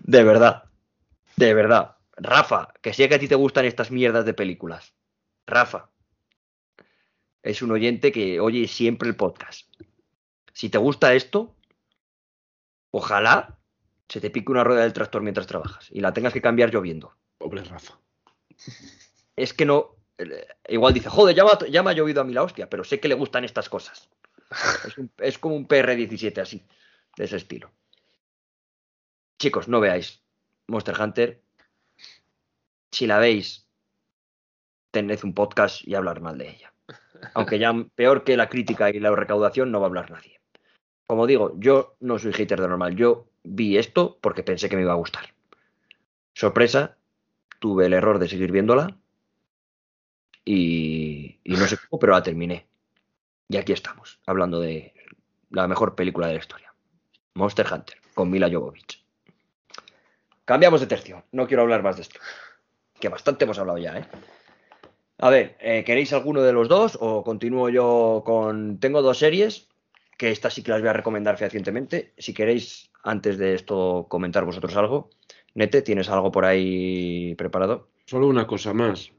de verdad. De verdad. Rafa, que sé que a ti te gustan estas mierdas de películas. Rafa. Es un oyente que oye siempre el podcast. Si te gusta esto, ojalá se te pique una rueda del tractor mientras trabajas y la tengas que cambiar lloviendo. Pobre Rafa. Es que no. Igual dice, joder, ya me, ha- ya me ha llovido a mí la hostia, pero sé que le gustan estas cosas. Es, un- es como un PR17 así, de ese estilo. Chicos, no veáis Monster Hunter. Si la veis, tened un podcast y hablar mal de ella. Aunque ya peor que la crítica y la recaudación no va a hablar nadie. Como digo, yo no soy hater de normal. Yo vi esto porque pensé que me iba a gustar. Sorpresa, tuve el error de seguir viéndola y, y no sé cómo, pero la terminé. Y aquí estamos, hablando de la mejor película de la historia. Monster Hunter, con Mila Jovovich. Cambiamos de tercio, no quiero hablar más de esto. Que bastante hemos hablado ya, ¿eh? A ver, eh, ¿queréis alguno de los dos o continúo yo con... Tengo dos series, que estas sí que las voy a recomendar fehacientemente. Si queréis, antes de esto, comentar vosotros algo. Nete, ¿tienes algo por ahí preparado? Solo una cosa más.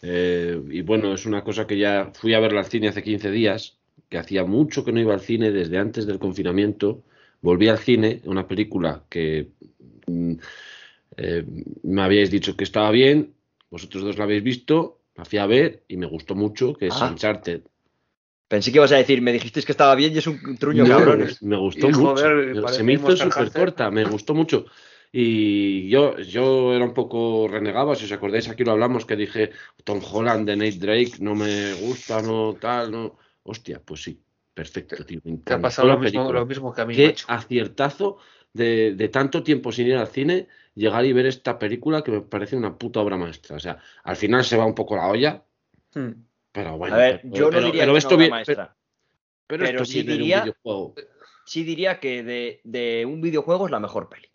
Eh, y bueno, es una cosa que ya fui a verla al cine hace 15 días, que hacía mucho que no iba al cine desde antes del confinamiento, volví al cine, una película que mm, eh, me habíais dicho que estaba bien, vosotros dos la habéis visto, la fui a ver y me gustó mucho, que es Ah. Uncharted. Pensé que ibas a decir, me dijisteis que estaba bien y es un truño, No, cabrones. Me gustó Y, mucho. joder, se me hizo súper corta, me gustó mucho. Y yo, yo era un poco renegado, si os acordáis, aquí lo hablamos, que dije, Tom Holland de Nate Drake no me gusta, no tal, no. Hostia, pues sí, perfecto, tío. me Te ha pasado lo mismo, película. lo mismo que a mí, Qué macho. aciertazo de, de tanto tiempo sin ir al cine, llegar y ver esta película que me parece una puta obra maestra. O sea, al final se va un poco la olla, Hmm. pero bueno. a ver, pero- yo no pero- diría pero que esto obra maestra. pero pero esto sí de un diría- videojuego. Sí diría que de, de un videojuego es la mejor peli.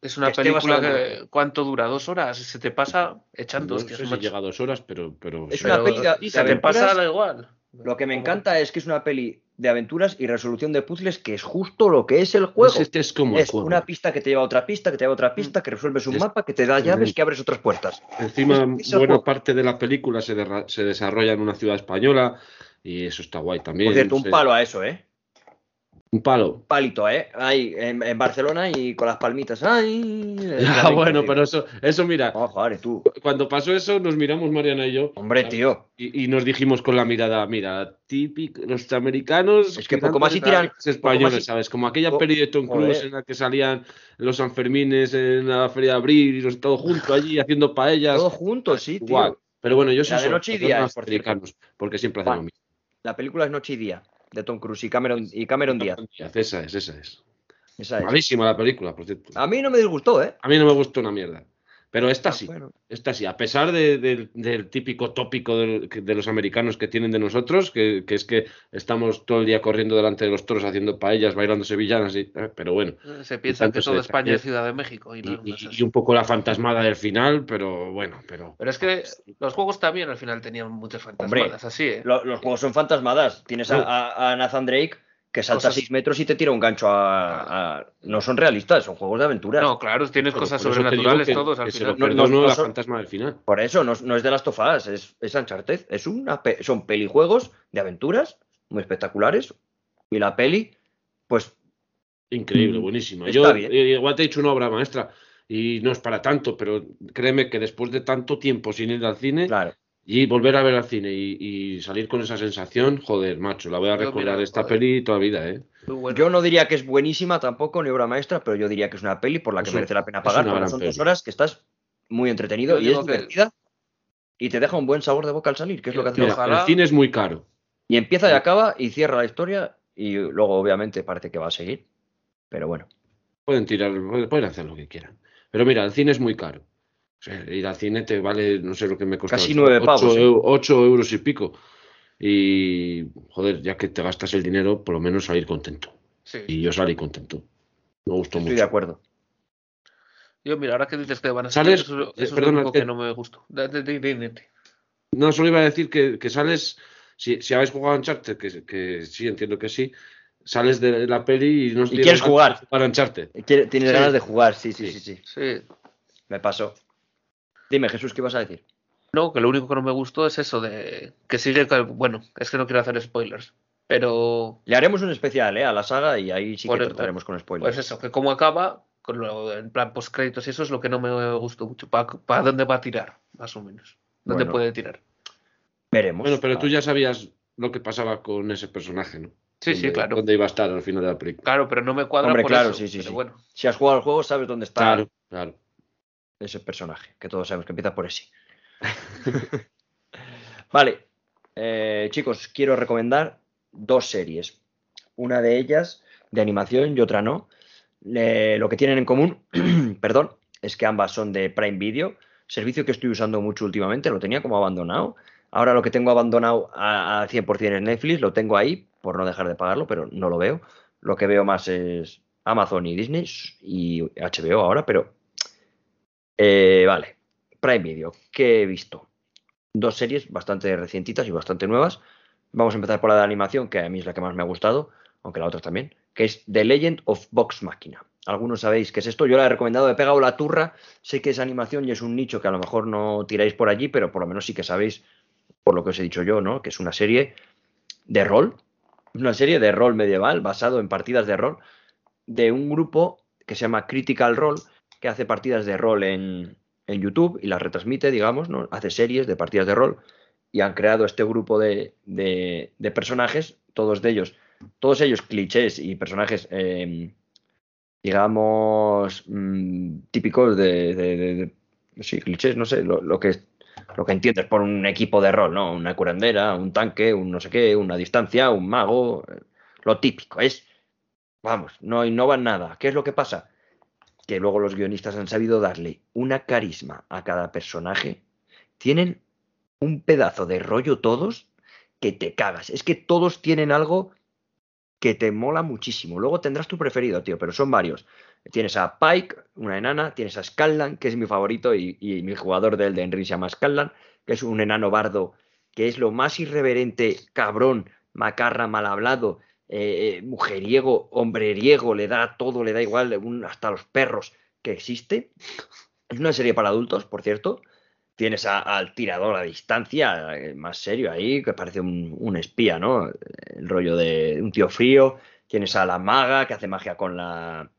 Es una que película que, ¿cuánto dura? ¿Dos horas? Se te pasa echando No hostias, sé si macho. llega a dos horas, pero. pero Es una de se te pasa da igual. Lo que me encanta es que es una peli de aventuras y resolución de puzzles que es justo lo que es el juego. Es, este es como el juego. una pista que te lleva a otra pista, que te lleva a otra pista, que resuelves un Es- mapa, que te da llaves, que abres otras puertas. Encima, buena juego. parte de la película se, desarrolla en una ciudad española y eso está guay también. Por cierto, un palo a eso, ¿eh? Un palo. Palito, ¿eh? Ahí, en, en Barcelona y con las palmitas. ¡Ay! Ah, bueno, pero eso, eso mira, Oh, joder, tú. cuando pasó eso nos miramos Mariana y yo Hombre, ¿sabes? tío. y, y nos dijimos con la mirada, mira, típico, los americanos, Es que poco más y tiran- los españoles, más ¿sabes? Como aquella peli de Tom Cruise en la que salían los Sanfermines en la feria de abril y los todo junto allí haciendo paellas. Todos juntos, sí, tío. Igual. Pero bueno, yo sí La de soy noche y soy día por americanos, porque siempre hacen lo mismo. La película es Noche y Día, de Tom Cruise y Cameron, y Cameron Díaz. Esa es, esa es. Esa es. Malísima la película, por cierto. A mí no me disgustó, ¿eh? A mí no me gustó una mierda. Pero esta sí, Bueno, esta sí. A pesar de- del- del típico tópico de, los americanos que tienen de nosotros, que, que es que estamos todo el día corriendo delante de los toros haciendo paellas, bailando sevillanas, y, eh, pero bueno. Se piensa que toda España es Ciudad de México. Y, no, Y, no y- es y así. un poco la fantasmada del final, pero bueno, pero. Pero es que los juegos también al final tenían muchas fantasmadas, así, ¿eh? lo- los juegos son fantasmadas. Tienes a, a- a Nathan Drake que salta Cosas- 6 metros y te tira un gancho a, a- No son realistas, son juegos de aventura. No, claro, tienes pero cosas sobrenaturales que- todos al final. No, no, no la son- fantasma del final. Por eso, no, no es de las tofas, es, es Uncharted. Es una pe- son pelijuegos de aventuras muy espectaculares. Y la peli, pues Increíble, Mm, buenísima. está Yo bien. eh, igual te he dicho una obra maestra y no es para tanto, pero créeme que después de tanto tiempo sin ir al cine claro. Y volver a ver al cine y, y salir con esa sensación, joder, macho, la voy a recordar esta joder. peli toda la vida, ¿eh? Yo no diría que es buenísima tampoco, ni obra maestra, pero yo diría que es una peli por la que Es un- merece la pena pagar. porque son peli. dos horas que estás muy entretenido Yo y es que- divertida. Y te deja un buen sabor de boca al salir, que es lo que hace. Mira, ojalá- el cine es muy caro. Y empieza y acaba y cierra la historia. Y luego, obviamente, parece que va a seguir. Pero bueno. Pueden tirar, pueden hacer lo que quieran. Pero mira, el cine es muy caro. Sea, ir al cine te vale, no sé lo que me costó. Casi nueve pavos, ¿eh? 8 euros y pico. Y, joder, ya que te gastas el dinero, por lo menos salir contento. Sí. Y yo salí contento. Me gustó Estoy de mucho. acuerdo. Yo, mira, ahora que dices que van a ¿Sales? salir, eso, Eh, es perdona, lo único que- que no me gustó. No, solo iba a decir que, que sales, si, si habéis jugado a Uncharted, que, que sí, entiendo que sí, sales de la peli y no Y quieres jugar. de jugar a Uncharted. Quiere- Tienes Sí. ganas de jugar, sí, sí, Sí. sí, sí. Sí. Me pasó. Dime, Jesús, ¿qué ibas a decir? No, que lo único que no me gustó es eso de que sigue. Bueno, es que no quiero hacer spoilers. Pero, Le haremos un especial, ¿eh? A la saga y ahí sí que el- trataremos con spoilers. pues eso, que como acaba, con lo, en plan postcréditos y eso es lo que no me gustó mucho. ¿Para dónde va a tirar, más o menos? ¿Dónde Bueno. puede tirar? Veremos. Bueno, pero tú ya sabías lo que pasaba con ese personaje, ¿no? Sí, sí, claro. Dónde iba a estar al final de la película. Claro, pero no me cuadra Hombre, por claro, eso, sí, sí, pero sí. bueno. Si has jugado al juego, sabes dónde está Claro, claro. Ese personaje, que todos sabemos que empieza por ese. vale, eh, chicos, quiero recomendar dos series. Una de ellas de animación y otra no. Lo que tienen en común, perdón, es que ambas son de Prime Video, servicio que estoy usando mucho últimamente, lo tenía como abandonado. Ahora lo que tengo abandonado a, a 100% es Netflix, lo tengo ahí por no dejar de pagarlo, pero no lo veo. Lo que veo más es Amazon y Disney y HBO ahora, pero eh, vale, Prime Video, ¿qué he visto? Dos series bastante recientitas y bastante nuevas. Vamos a empezar por la de animación, que a mí es la que más me ha gustado, aunque la otra también, que es The Legend of Vox Machina. Algunos sabéis qué es esto, yo la he recomendado, he pegado la turra, sé que es animación y es un nicho que a lo mejor no tiráis por allí, pero por lo menos sí que sabéis, por lo que os he dicho yo, ¿no? Que es una serie de rol, una serie de rol medieval basado en partidas de rol de un grupo que se llama Critical Role, que hace partidas de rol en, en YouTube y las retransmite, digamos, ¿no? Hace series de partidas de rol y han creado este grupo de, de, personajes, todos de ellos, todos ellos clichés y personajes, eh, digamos, mmm, típicos de, de, sí, clichés, no sé, lo, lo, que lo que entiendes por un equipo de rol, ¿no? Una curandera, un tanque, un no sé qué, una distancia, un mago, lo típico, es, vamos, no innovan nada. ¿Qué es lo que pasa? Que luego los guionistas han sabido darle una carisma a cada personaje. Tienen un pedazo de rollo todos que te cagas. Es que todos tienen algo que te mola muchísimo. Luego tendrás tu preferido, tío, pero son varios. Tienes a Pike, una enana, tienes a Scanlan, que es mi favorito, y, y mi jugador de Elden Ring se llama Scanlan, que es un enano bardo, que es lo más irreverente, cabrón, macarra, mal hablado, eh, mujeriego, hombreriego, le da todo, le da igual, hasta los perros que existe. Es una serie para adultos, por cierto. Tienes a, al tirador a distancia, eh, más serio ahí, que parece un, espía, ¿no? El rollo de un tío frío. Tienes a la maga que hace magia con la.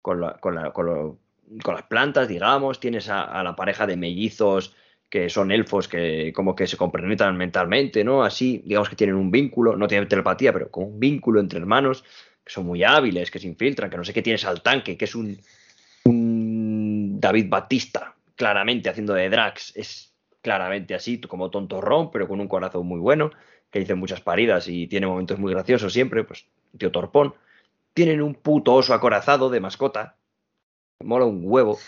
con, la, con, la, con, lo, con las plantas, digamos. Tienes a, la pareja de mellizos que son elfos que como que se complementan mentalmente, ¿no? Así, digamos que tienen un vínculo, no tienen telepatía, pero con un vínculo entre hermanos, que son muy hábiles, que se infiltran, que no sé qué tienes al tanque, que es un, un David Batista, claramente haciendo de Drax, es claramente así, como tontorrón, pero con un corazón muy bueno, que dice muchas paridas y tiene momentos muy graciosos siempre, pues tío torpón. Tienen un puto oso acorazado de mascota, mola un huevo.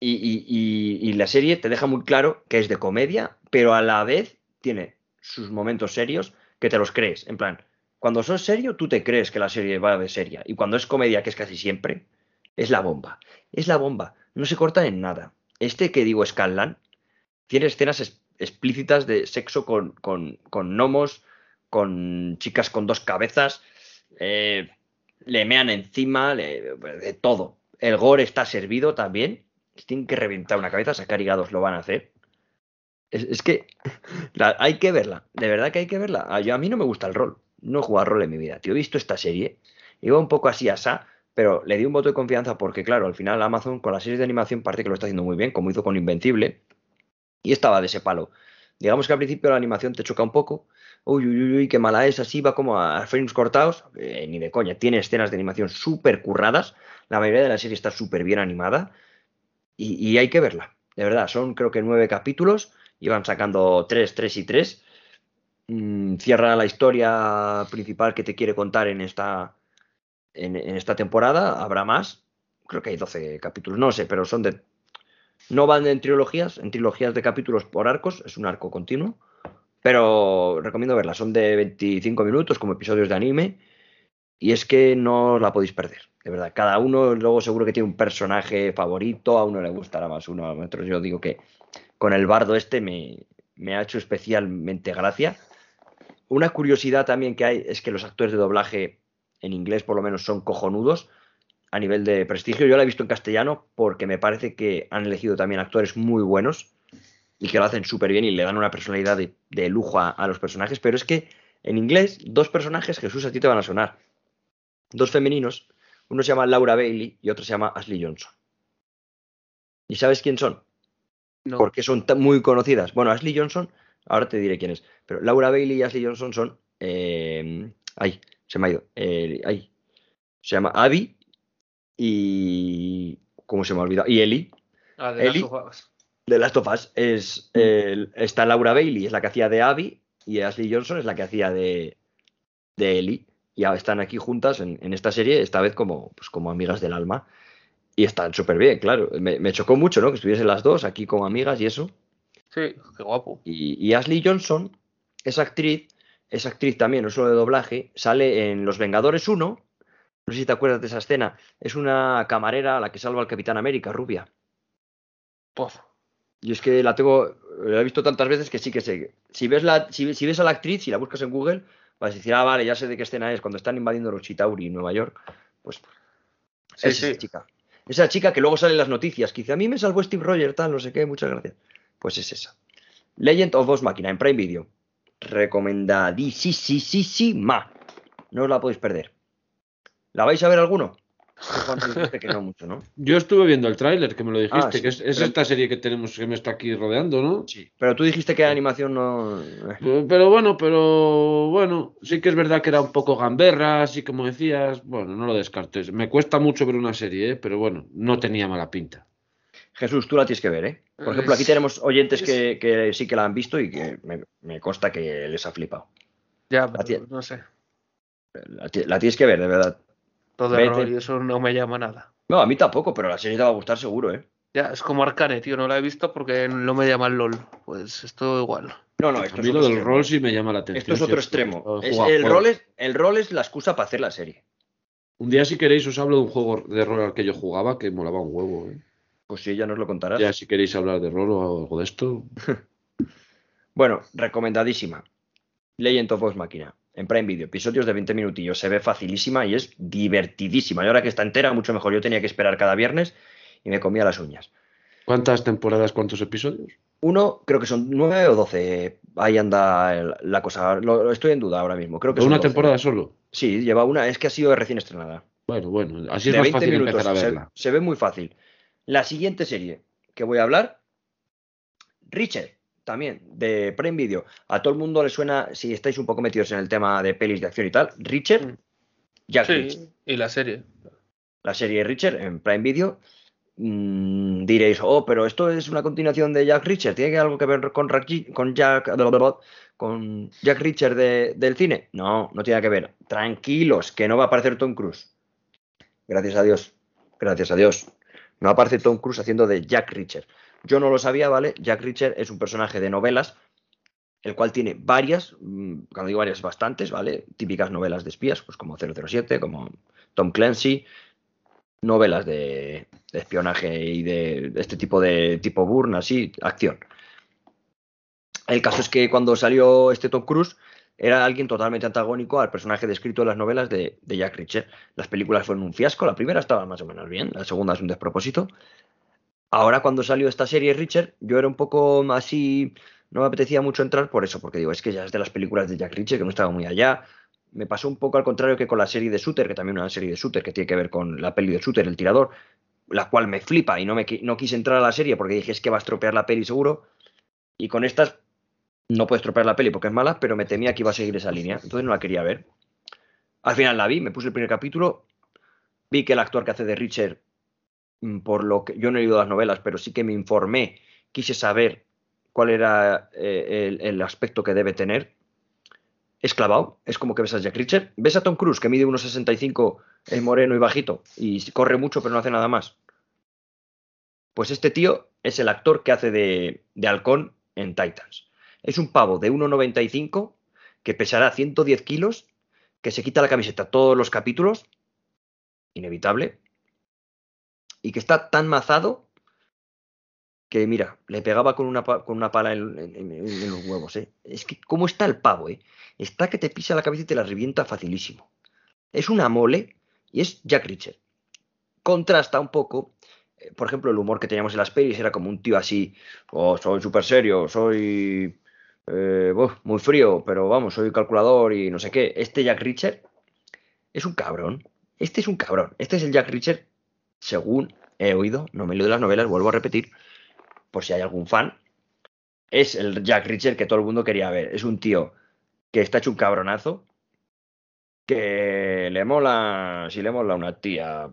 Y, y, y, la serie te deja muy claro que es de comedia, pero a la vez tiene sus momentos serios que te los crees. En plan, cuando sos serio, tú te crees que la serie va de seria. Y cuando es comedia, que es casi siempre, es la bomba. Es la bomba. No se corta en nada. Este que digo, Scanlan, tiene escenas es, explícitas de sexo con, con, con, gnomos, con chicas con dos cabezas, eh, le mean encima, le, de todo. El gore está servido también. Tienen que reventar una cabeza, sacar hígados lo van a hacer. Es, que hay que verla, de verdad que hay que verla. Yo, a mí no me gusta el rol, no he jugado rol en mi vida, tío. He visto esta serie, iba un poco así asá, pero le di un voto de confianza porque, claro, al final Amazon con las series de animación parece que lo está haciendo muy bien, como hizo con Invencible, y estaba de ese palo. Digamos que al principio la animación te choca un poco, uy, uy, uy, qué mala es, así va como a frames cortados, eh, ni de coña, tiene escenas de animación súper curradas, la mayoría de la serie está súper bien animada, y, y, hay que verla, de verdad, son creo que nueve capítulos, iban sacando tres, tres y tres, mm, cierra la historia principal que te quiere contar en esta, en, en, esta temporada, habrá más, creo que hay 12 capítulos, no sé, pero son de... No van en trilogías, en trilogías de capítulos por arcos, es un arco continuo, pero recomiendo verla, son de 25 minutos como episodios de anime y es que no la podéis perder, de verdad, cada uno luego seguro que tiene un personaje favorito, a uno le gustará más uno, a otro yo digo que con el bardo este me, me ha hecho especialmente gracia. Una curiosidad también que hay es que los actores de doblaje en inglés por lo menos son cojonudos a nivel de prestigio. Yo la he visto en castellano porque me parece que han elegido también actores muy buenos y que lo hacen súper bien y le dan una personalidad de, de lujo a, a, los personajes. Pero es que en inglés, dos personajes, Jesús, a ti te van a sonar. Dos femeninos. Uno se llama Laura Bailey y otro se llama Ashley Johnson. ¿Y sabes quién son? No. Porque son muy conocidas. Bueno, Ashley Johnson, ahora te diré quién es. Pero Laura Bailey y Ashley Johnson son. Eh, ay, se me ha ido. Eh, ay, se llama Abby y. ¿Cómo se me ha olvidado? Y Ellie. Ah, de Ellie, las de Last of Us. Es, eh, está Laura Bailey, es la que hacía de Abby, y Ashley Johnson es la que hacía de, de Ellie. Y están aquí juntas en, en, esta serie, esta vez como, pues como amigas del alma. Y están súper bien, claro. Me, me, chocó mucho, ¿no? Que estuviesen las dos aquí como amigas y eso. Sí, qué guapo. Y, y Ashley Johnson, esa actriz, es actriz también, no solo de doblaje, sale en Los Vengadores 1. No sé si te acuerdas de esa escena. Es una camarera a la que salva al Capitán América, rubia. Pof. Y es que la tengo, la he visto tantas veces que sí que sé. Si ves, la, si, si ves a la actriz, si la buscas en Google, vas a decir, ah, vale, ya sé de qué escena es, cuando están invadiendo los Chitauri en Nueva York. Pues sí, es sí. esa chica. Esa chica que luego sale en las noticias, que dice, a mí me salvó Steve Rogers, tal, no sé qué, muchas gracias. Pues es esa. Legend of Boss Máquina en Prime Video. Recomendadísima. No os la podéis perder. ¿La vais a ver alguno? Juan, dijiste que no mucho, ¿no? Yo estuve viendo el tráiler, que me lo dijiste, Ah, sí, que es, es pero- esta serie que tenemos que me está aquí rodeando, ¿no? Sí. Pero tú dijiste que animación no. eh. Pero, pero bueno, pero bueno, sí que es verdad que era un poco gamberra, así como decías, bueno, no lo descartes. Me cuesta mucho ver una serie, ¿eh? pero bueno, no tenía mala pinta. Jesús, tú la tienes que ver, ¿eh? Por ejemplo, aquí Es- tenemos oyentes es- que, que sí que la han visto y que me, me consta que les ha flipado. Ya, La pero no sé. La, la tienes que ver, de verdad. Todo el Vete. rol y eso no me llama nada. No, a mí tampoco, pero la serie te va a gustar seguro, ¿eh? Ya, es como Arcane, tío, no la he visto porque no me llama el LOL. Pues esto igual. No, no, A esto mí es lo otro del extremo. rol sí me llama la atención. Esto es otro extremo. porque Es- juega el, rol es, el rol es la excusa para hacer la serie. Un día, si queréis, os hablo de un juego de rol al que yo jugaba que molaba un huevo. ¿eh? Pues sí, ya nos lo contarás. Ya, si queréis hablar de rol o algo de esto. Bueno, recomendadísima. Legend of Vox Máquina. En Prime Video, episodios de 20 minutillos. Se ve facilísima y es divertidísima. Y ahora que está entera, mucho mejor. Yo tenía que esperar cada viernes y me comía las uñas. ¿Cuántas temporadas, cuántos episodios? Uno, creo que son 9 o 12. Ahí anda la cosa. Lo, estoy en duda ahora mismo. Creo que ¿Una 12. temporada solo? Sí, lleva una. Es que ha sido recién estrenada. Bueno, bueno, así es de más 20 fácil minutos. empezar a se-. Se, ve muy fácil. La siguiente serie que voy a hablar, Richard, también, de Prime Video. A todo el mundo le suena, si estáis un poco metidos en el tema de pelis de acción y tal, Richard, Mm. Jack. Sí, y la serie. La serie Richard en Prime Video. Mm, diréis, oh, pero esto es una continuación de Jack Reacher, ¿tiene algo que ver con, con Jack con Jack Reacher de- del cine? No, no tiene nada que ver. Tranquilos, que no va a aparecer Tom Cruise. Gracias a Dios. Gracias a Dios. No va a aparecer Tom Cruise haciendo de Jack Reacher. Yo no lo sabía, ¿vale? Jack Reacher es un personaje de novelas, el cual tiene varias, mm, cuando digo varias, bastantes, ¿vale? Típicas novelas de espías, pues como 007, como Tom Clancy, novelas de, espionaje y de, este tipo de tipo Bourne, así, acción. El caso es que cuando salió este Tom Cruise era alguien totalmente antagónico al personaje descrito en las novelas de, de Jack Reacher. Las películas fueron un fiasco, la primera estaba más o menos bien, la segunda es un despropósito. Ahora cuando salió esta serie Richard, yo era un poco así, no me apetecía mucho entrar por eso, porque digo, es que ya es de las películas de Jack Reacher, que no estaba muy allá. Me pasó un poco al contrario que con la serie de Shooter, que también una serie de Shooter que tiene que ver con la peli de Shooter, el tirador, la cual me flipa y no, me, no quise entrar a la serie porque dije es que va a estropear la peli seguro. Y con estas no puedes estropear la peli porque es mala, pero me temía que iba a seguir esa línea, entonces no la quería ver. Al final la vi, me puse el primer capítulo, vi que el actor que hace de Richard, por lo que yo no he leído las novelas, pero sí que me informé, quise saber cuál era eh, el, aspecto que debe tener. Es clavado, es como que ves a Jack Reacher. Ves a Tom Cruise, que mide unos 65, es moreno y bajito, y corre mucho, pero no hace nada más. Pues este tío es el actor que hace de, de halcón en Titans. Es un pavo de 1,95 que pesará 110 kilos, que se quita la camiseta todos los capítulos, inevitable, y que está tan mazado que, mira, le pegaba con una, con una pala en, los huevos. ¿eh? Es que, ¿cómo está el pavo? Eh? Está que te pisa la cabeza y te la revienta facilísimo. Es una mole y es Jack Reacher. Contrasta un poco eh, por ejemplo, el humor que teníamos en las pelis era como un tío así, oh, soy súper serio, soy eh, muy frío, pero vamos, soy calculador y no sé qué. Este Jack Reacher es un cabrón. Este es un cabrón. Este es el Jack Reacher, según he oído, no me leo de las novelas, vuelvo a repetir, por si hay algún fan. Es el Jack Reacher que todo el mundo quería ver. Es un tío que está hecho un cabronazo, que le mola, si le mola una tía,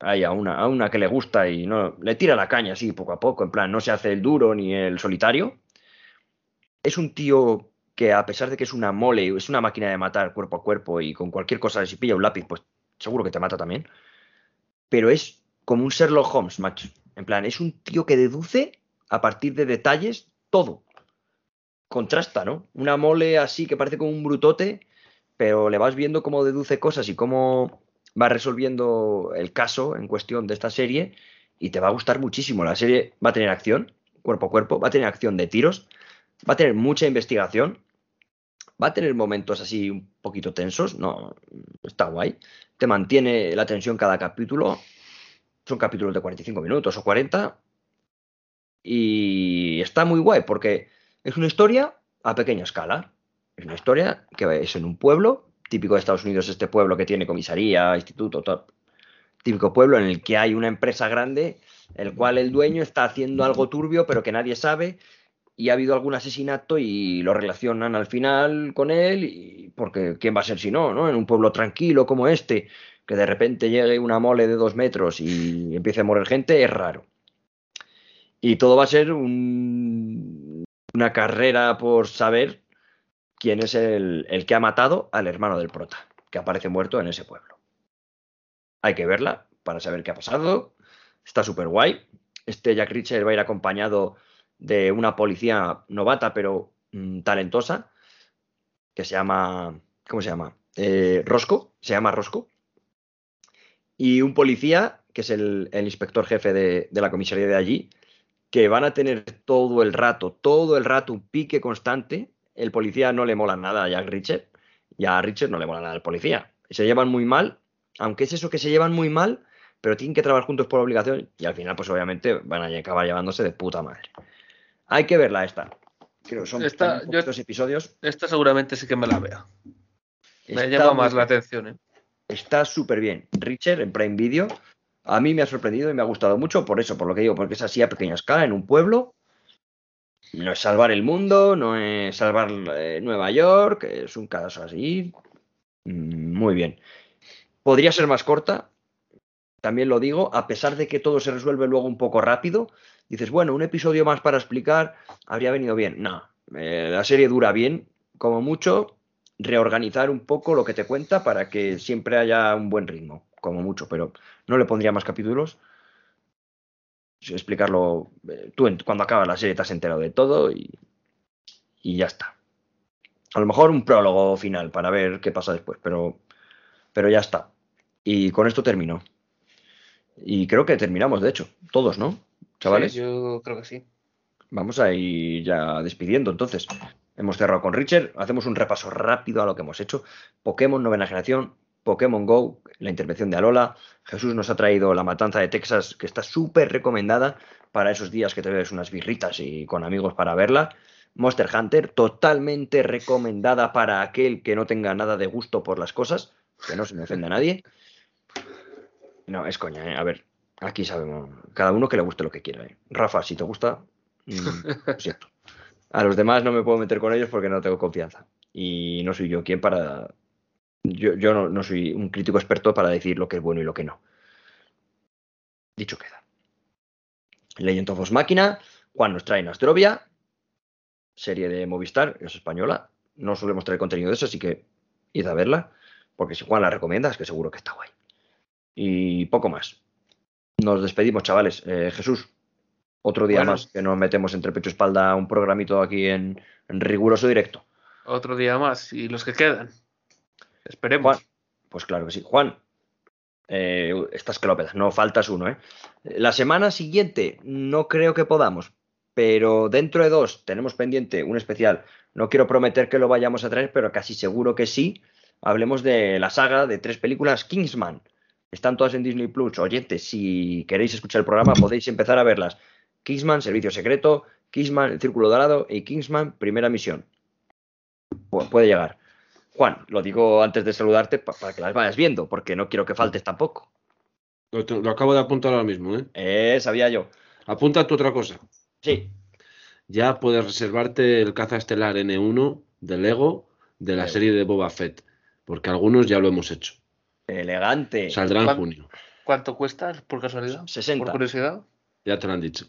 hay a una, a una que le gusta y no le tira la caña así poco a poco, en plan, no se hace el duro ni el solitario. Es un tío que a pesar de que es una mole, es una máquina de matar cuerpo a cuerpo y con cualquier cosa, si pilla un lápiz, pues seguro que te mata también. Pero es como un Sherlock Holmes, macho. En plan, es un tío que deduce a partir de detalles todo. Contrasta, ¿no? Una mole así que parece como un brutote, pero le vas viendo cómo deduce cosas y cómo va resolviendo el caso en cuestión de esta serie y te va a gustar muchísimo. La serie va a tener acción, cuerpo a cuerpo, va a tener acción de tiros, va a tener mucha investigación, va a tener momentos así un poquito tensos, no, está guay. Te mantiene la tensión cada capítulo, son capítulos de 45 minutos o 40 y está muy guay porque es una historia a pequeña escala. Es una historia que es en un pueblo típico de Estados Unidos, este pueblo que tiene comisaría, instituto, todo. Típico pueblo en el que hay una empresa grande, el cual el dueño está haciendo algo turbio, pero que nadie sabe, y ha habido algún asesinato y lo relacionan al final con él, y porque ¿quién va a ser si no, no? En un pueblo tranquilo como este, que de repente llegue una mole de dos metros y empiece a morir gente, es raro. Y todo va a ser un- una carrera por saber quién es el, el que ha matado al hermano del prota, que aparece muerto en ese pueblo. Hay que verla para saber qué ha pasado. Está súper guay. Este Jack Reacher va a ir acompañado de una policía novata, pero mm, talentosa, que se llama. ¿Cómo se llama? Eh, Rosco. Se llama Rosco. Y un policía, que es el, el inspector jefe de, de la comisaría de allí, que van a tener todo el rato, todo el rato un pique constante. El policía no le mola nada a Jack Reacher y a Richard no le mola nada al policía. Se llevan muy mal, aunque es eso que se llevan muy mal, pero tienen que trabajar juntos por obligación y al final, pues obviamente van a acabar llevándose de puta madre. Hay que verla esta. Creo que son Esta, yo- poquitos episodios. Esta seguramente sí que me la vea. Me Está llama más la bien. atención, ¿eh? Está súper bien. Richard en Prime Video. A mí me ha sorprendido y me ha gustado mucho por eso, por lo que digo, porque es así a pequeña escala, en un pueblo. No es salvar el mundo, no es salvar eh, Nueva York, es un caso así. Mm, Muy bien. Podría ser más corta, también lo digo, a pesar de que todo se resuelve luego un poco rápido. Dices, bueno, un episodio más para explicar habría venido bien. No, eh, la serie dura bien, como mucho, reorganizar un poco lo que te cuenta para que siempre haya un buen ritmo, como mucho, pero no le pondría más capítulos. Explicarlo, eh, tú cuando acabas la serie te has enterado de todo y, y ya está. A lo mejor un prólogo final para ver qué pasa después, pero, pero ya está. Y con esto termino. Y creo que terminamos, de hecho, todos, ¿no? Chavales. Sí, yo creo que sí. Vamos a ir ya despidiendo entonces. Hemos cerrado con Richard. Hacemos un repaso rápido a lo que hemos hecho. Pokémon novena generación, Pokémon Go, la intervención de Alola. Jesús nos ha traído La Matanza de Texas, que está súper recomendada para esos días que te ves unas birritas y con amigos para verla. Monster Hunter, totalmente recomendada para aquel que no tenga nada de gusto por las cosas, que no se me ofende a nadie. No, es coña, ¿eh? A ver, aquí sabemos, cada uno que le guste lo que quiera. ¿eh? Rafa, si te gusta, mm, lo siento. A los demás no me puedo meter con ellos porque no tengo confianza. Y no soy yo quien para. Yo, yo no, no soy un crítico experto para decir lo que es bueno y lo que no. Dicho queda. Legend of Máquina, Juan nos trae Astrovia, serie de Movistar, es española. No solemos traer contenido de eso, así que id a verla, porque si Juan la recomienda, es que seguro que está guay. Y poco más. Nos despedimos, chavales. Eh, Jesús, otro día Bueno. más que nos metemos entre pecho y espalda un programito aquí en, en riguroso directo. Otro día más. Y los que quedan. Esperemos. Juan, pues claro que sí. Juan, eh, estás que lo pedas, no faltas uno, ¿eh? La semana siguiente no creo que podamos, pero dentro de dos tenemos pendiente un especial. No quiero prometer que lo vayamos a traer, pero casi seguro que sí. Hablemos de la saga de tres películas Kingsman. Están todas en Disney Plus. Oyentes, si queréis escuchar el programa, podéis empezar a verlas. Kingsman, Servicio Secreto, Kingsman, El Círculo Dorado y Kingsman, Primera Misión. Pu- puede llegar. Juan, lo digo antes de saludarte pa- para que las vayas viendo, porque no quiero que faltes tampoco. Lo, lo acabo de apuntar ahora mismo, ¿eh? Eh, sabía yo. Apunta tú otra cosa. Sí, Ya puedes reservarte el caza estelar N1 de Lego de la Lego. serie de Boba Fett, porque algunos ya lo hemos hecho. Elegante. Saldrá en ¿Cuán- junio. ¿Cuánto cuesta, por casualidad? 60. Por curiosidad. Ya te lo han dicho.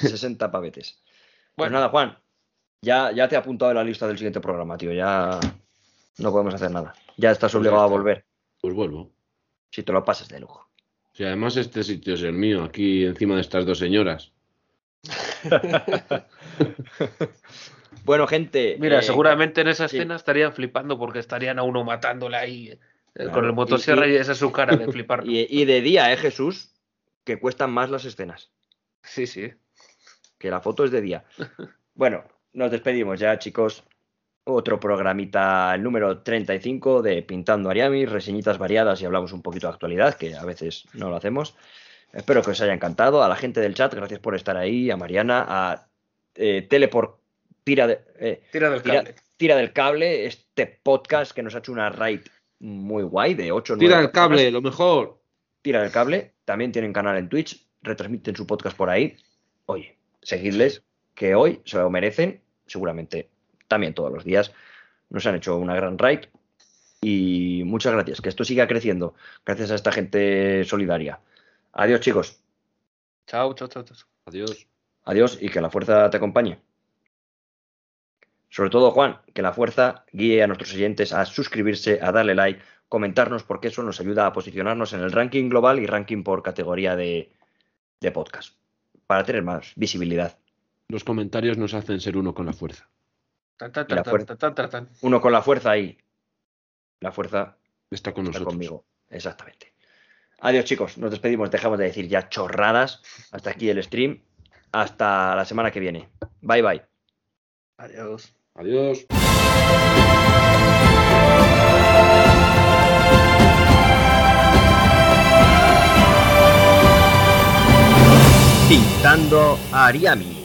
60 pavetes. Pues Bueno. nada, Juan, ya, ya te he apuntado en la lista del siguiente programa, tío. Ya no podemos hacer nada. Ya estás Pues obligado ya a volver. Pues vuelvo. Si te lo pasas de lujo. Si además este sitio es el mío, aquí encima de estas dos señoras. Bueno, gente. Mira, eh, seguramente en esa sí. escena estarían flipando porque estarían a uno matándole ahí eh, Claro, con el motosierra y- y, esa es su cara de flipar. Y, y de día, ¿eh, Jesús? Que cuestan más las escenas. Sí, sí. que la foto es de día. Bueno, nos despedimos ya, chicos. Otro programita, el número 35 de Pintando Ariami, reseñitas variadas y hablamos un poquito de actualidad, que a veces no lo hacemos. Espero que os haya encantado. A la gente del chat, gracias por estar ahí. A Mariana, a eh, Teleport, tira de, eh, Tira del Tira- cable. Tira del Cable, este podcast que nos ha hecho una raid muy guay de 8 Tira del cable, lo mejor. Tira del Cable, también tienen canal en Twitch, retransmiten su podcast por ahí. Oye, seguidles, que hoy se lo merecen, seguramente también todos los días. Nos han hecho una gran raid y muchas gracias, que esto siga creciendo gracias a esta gente solidaria. Adiós chicos, Chao, chao, chao, chao. Adiós. adiós y que la fuerza te acompañe. Sobre todo, Juan, que la fuerza guíe a nuestros oyentes a suscribirse, a darle like, comentarnos porque eso nos ayuda a posicionarnos en el ranking global y ranking por categoría de, de podcast, para tener más visibilidad. Los comentarios nos hacen ser uno con la fuerza. Tan, tan, Y la tan, fuerza. tan, tan, tan, tan. Uno con la fuerza ahí. La fuerza Está con está nosotros. conmigo. Exactamente. Adiós, chicos. Nos despedimos. Dejamos de decir ya chorradas. Hasta aquí el stream. Hasta la semana que viene. Bye, bye. Adiós. Adiós. Pintando Ariami.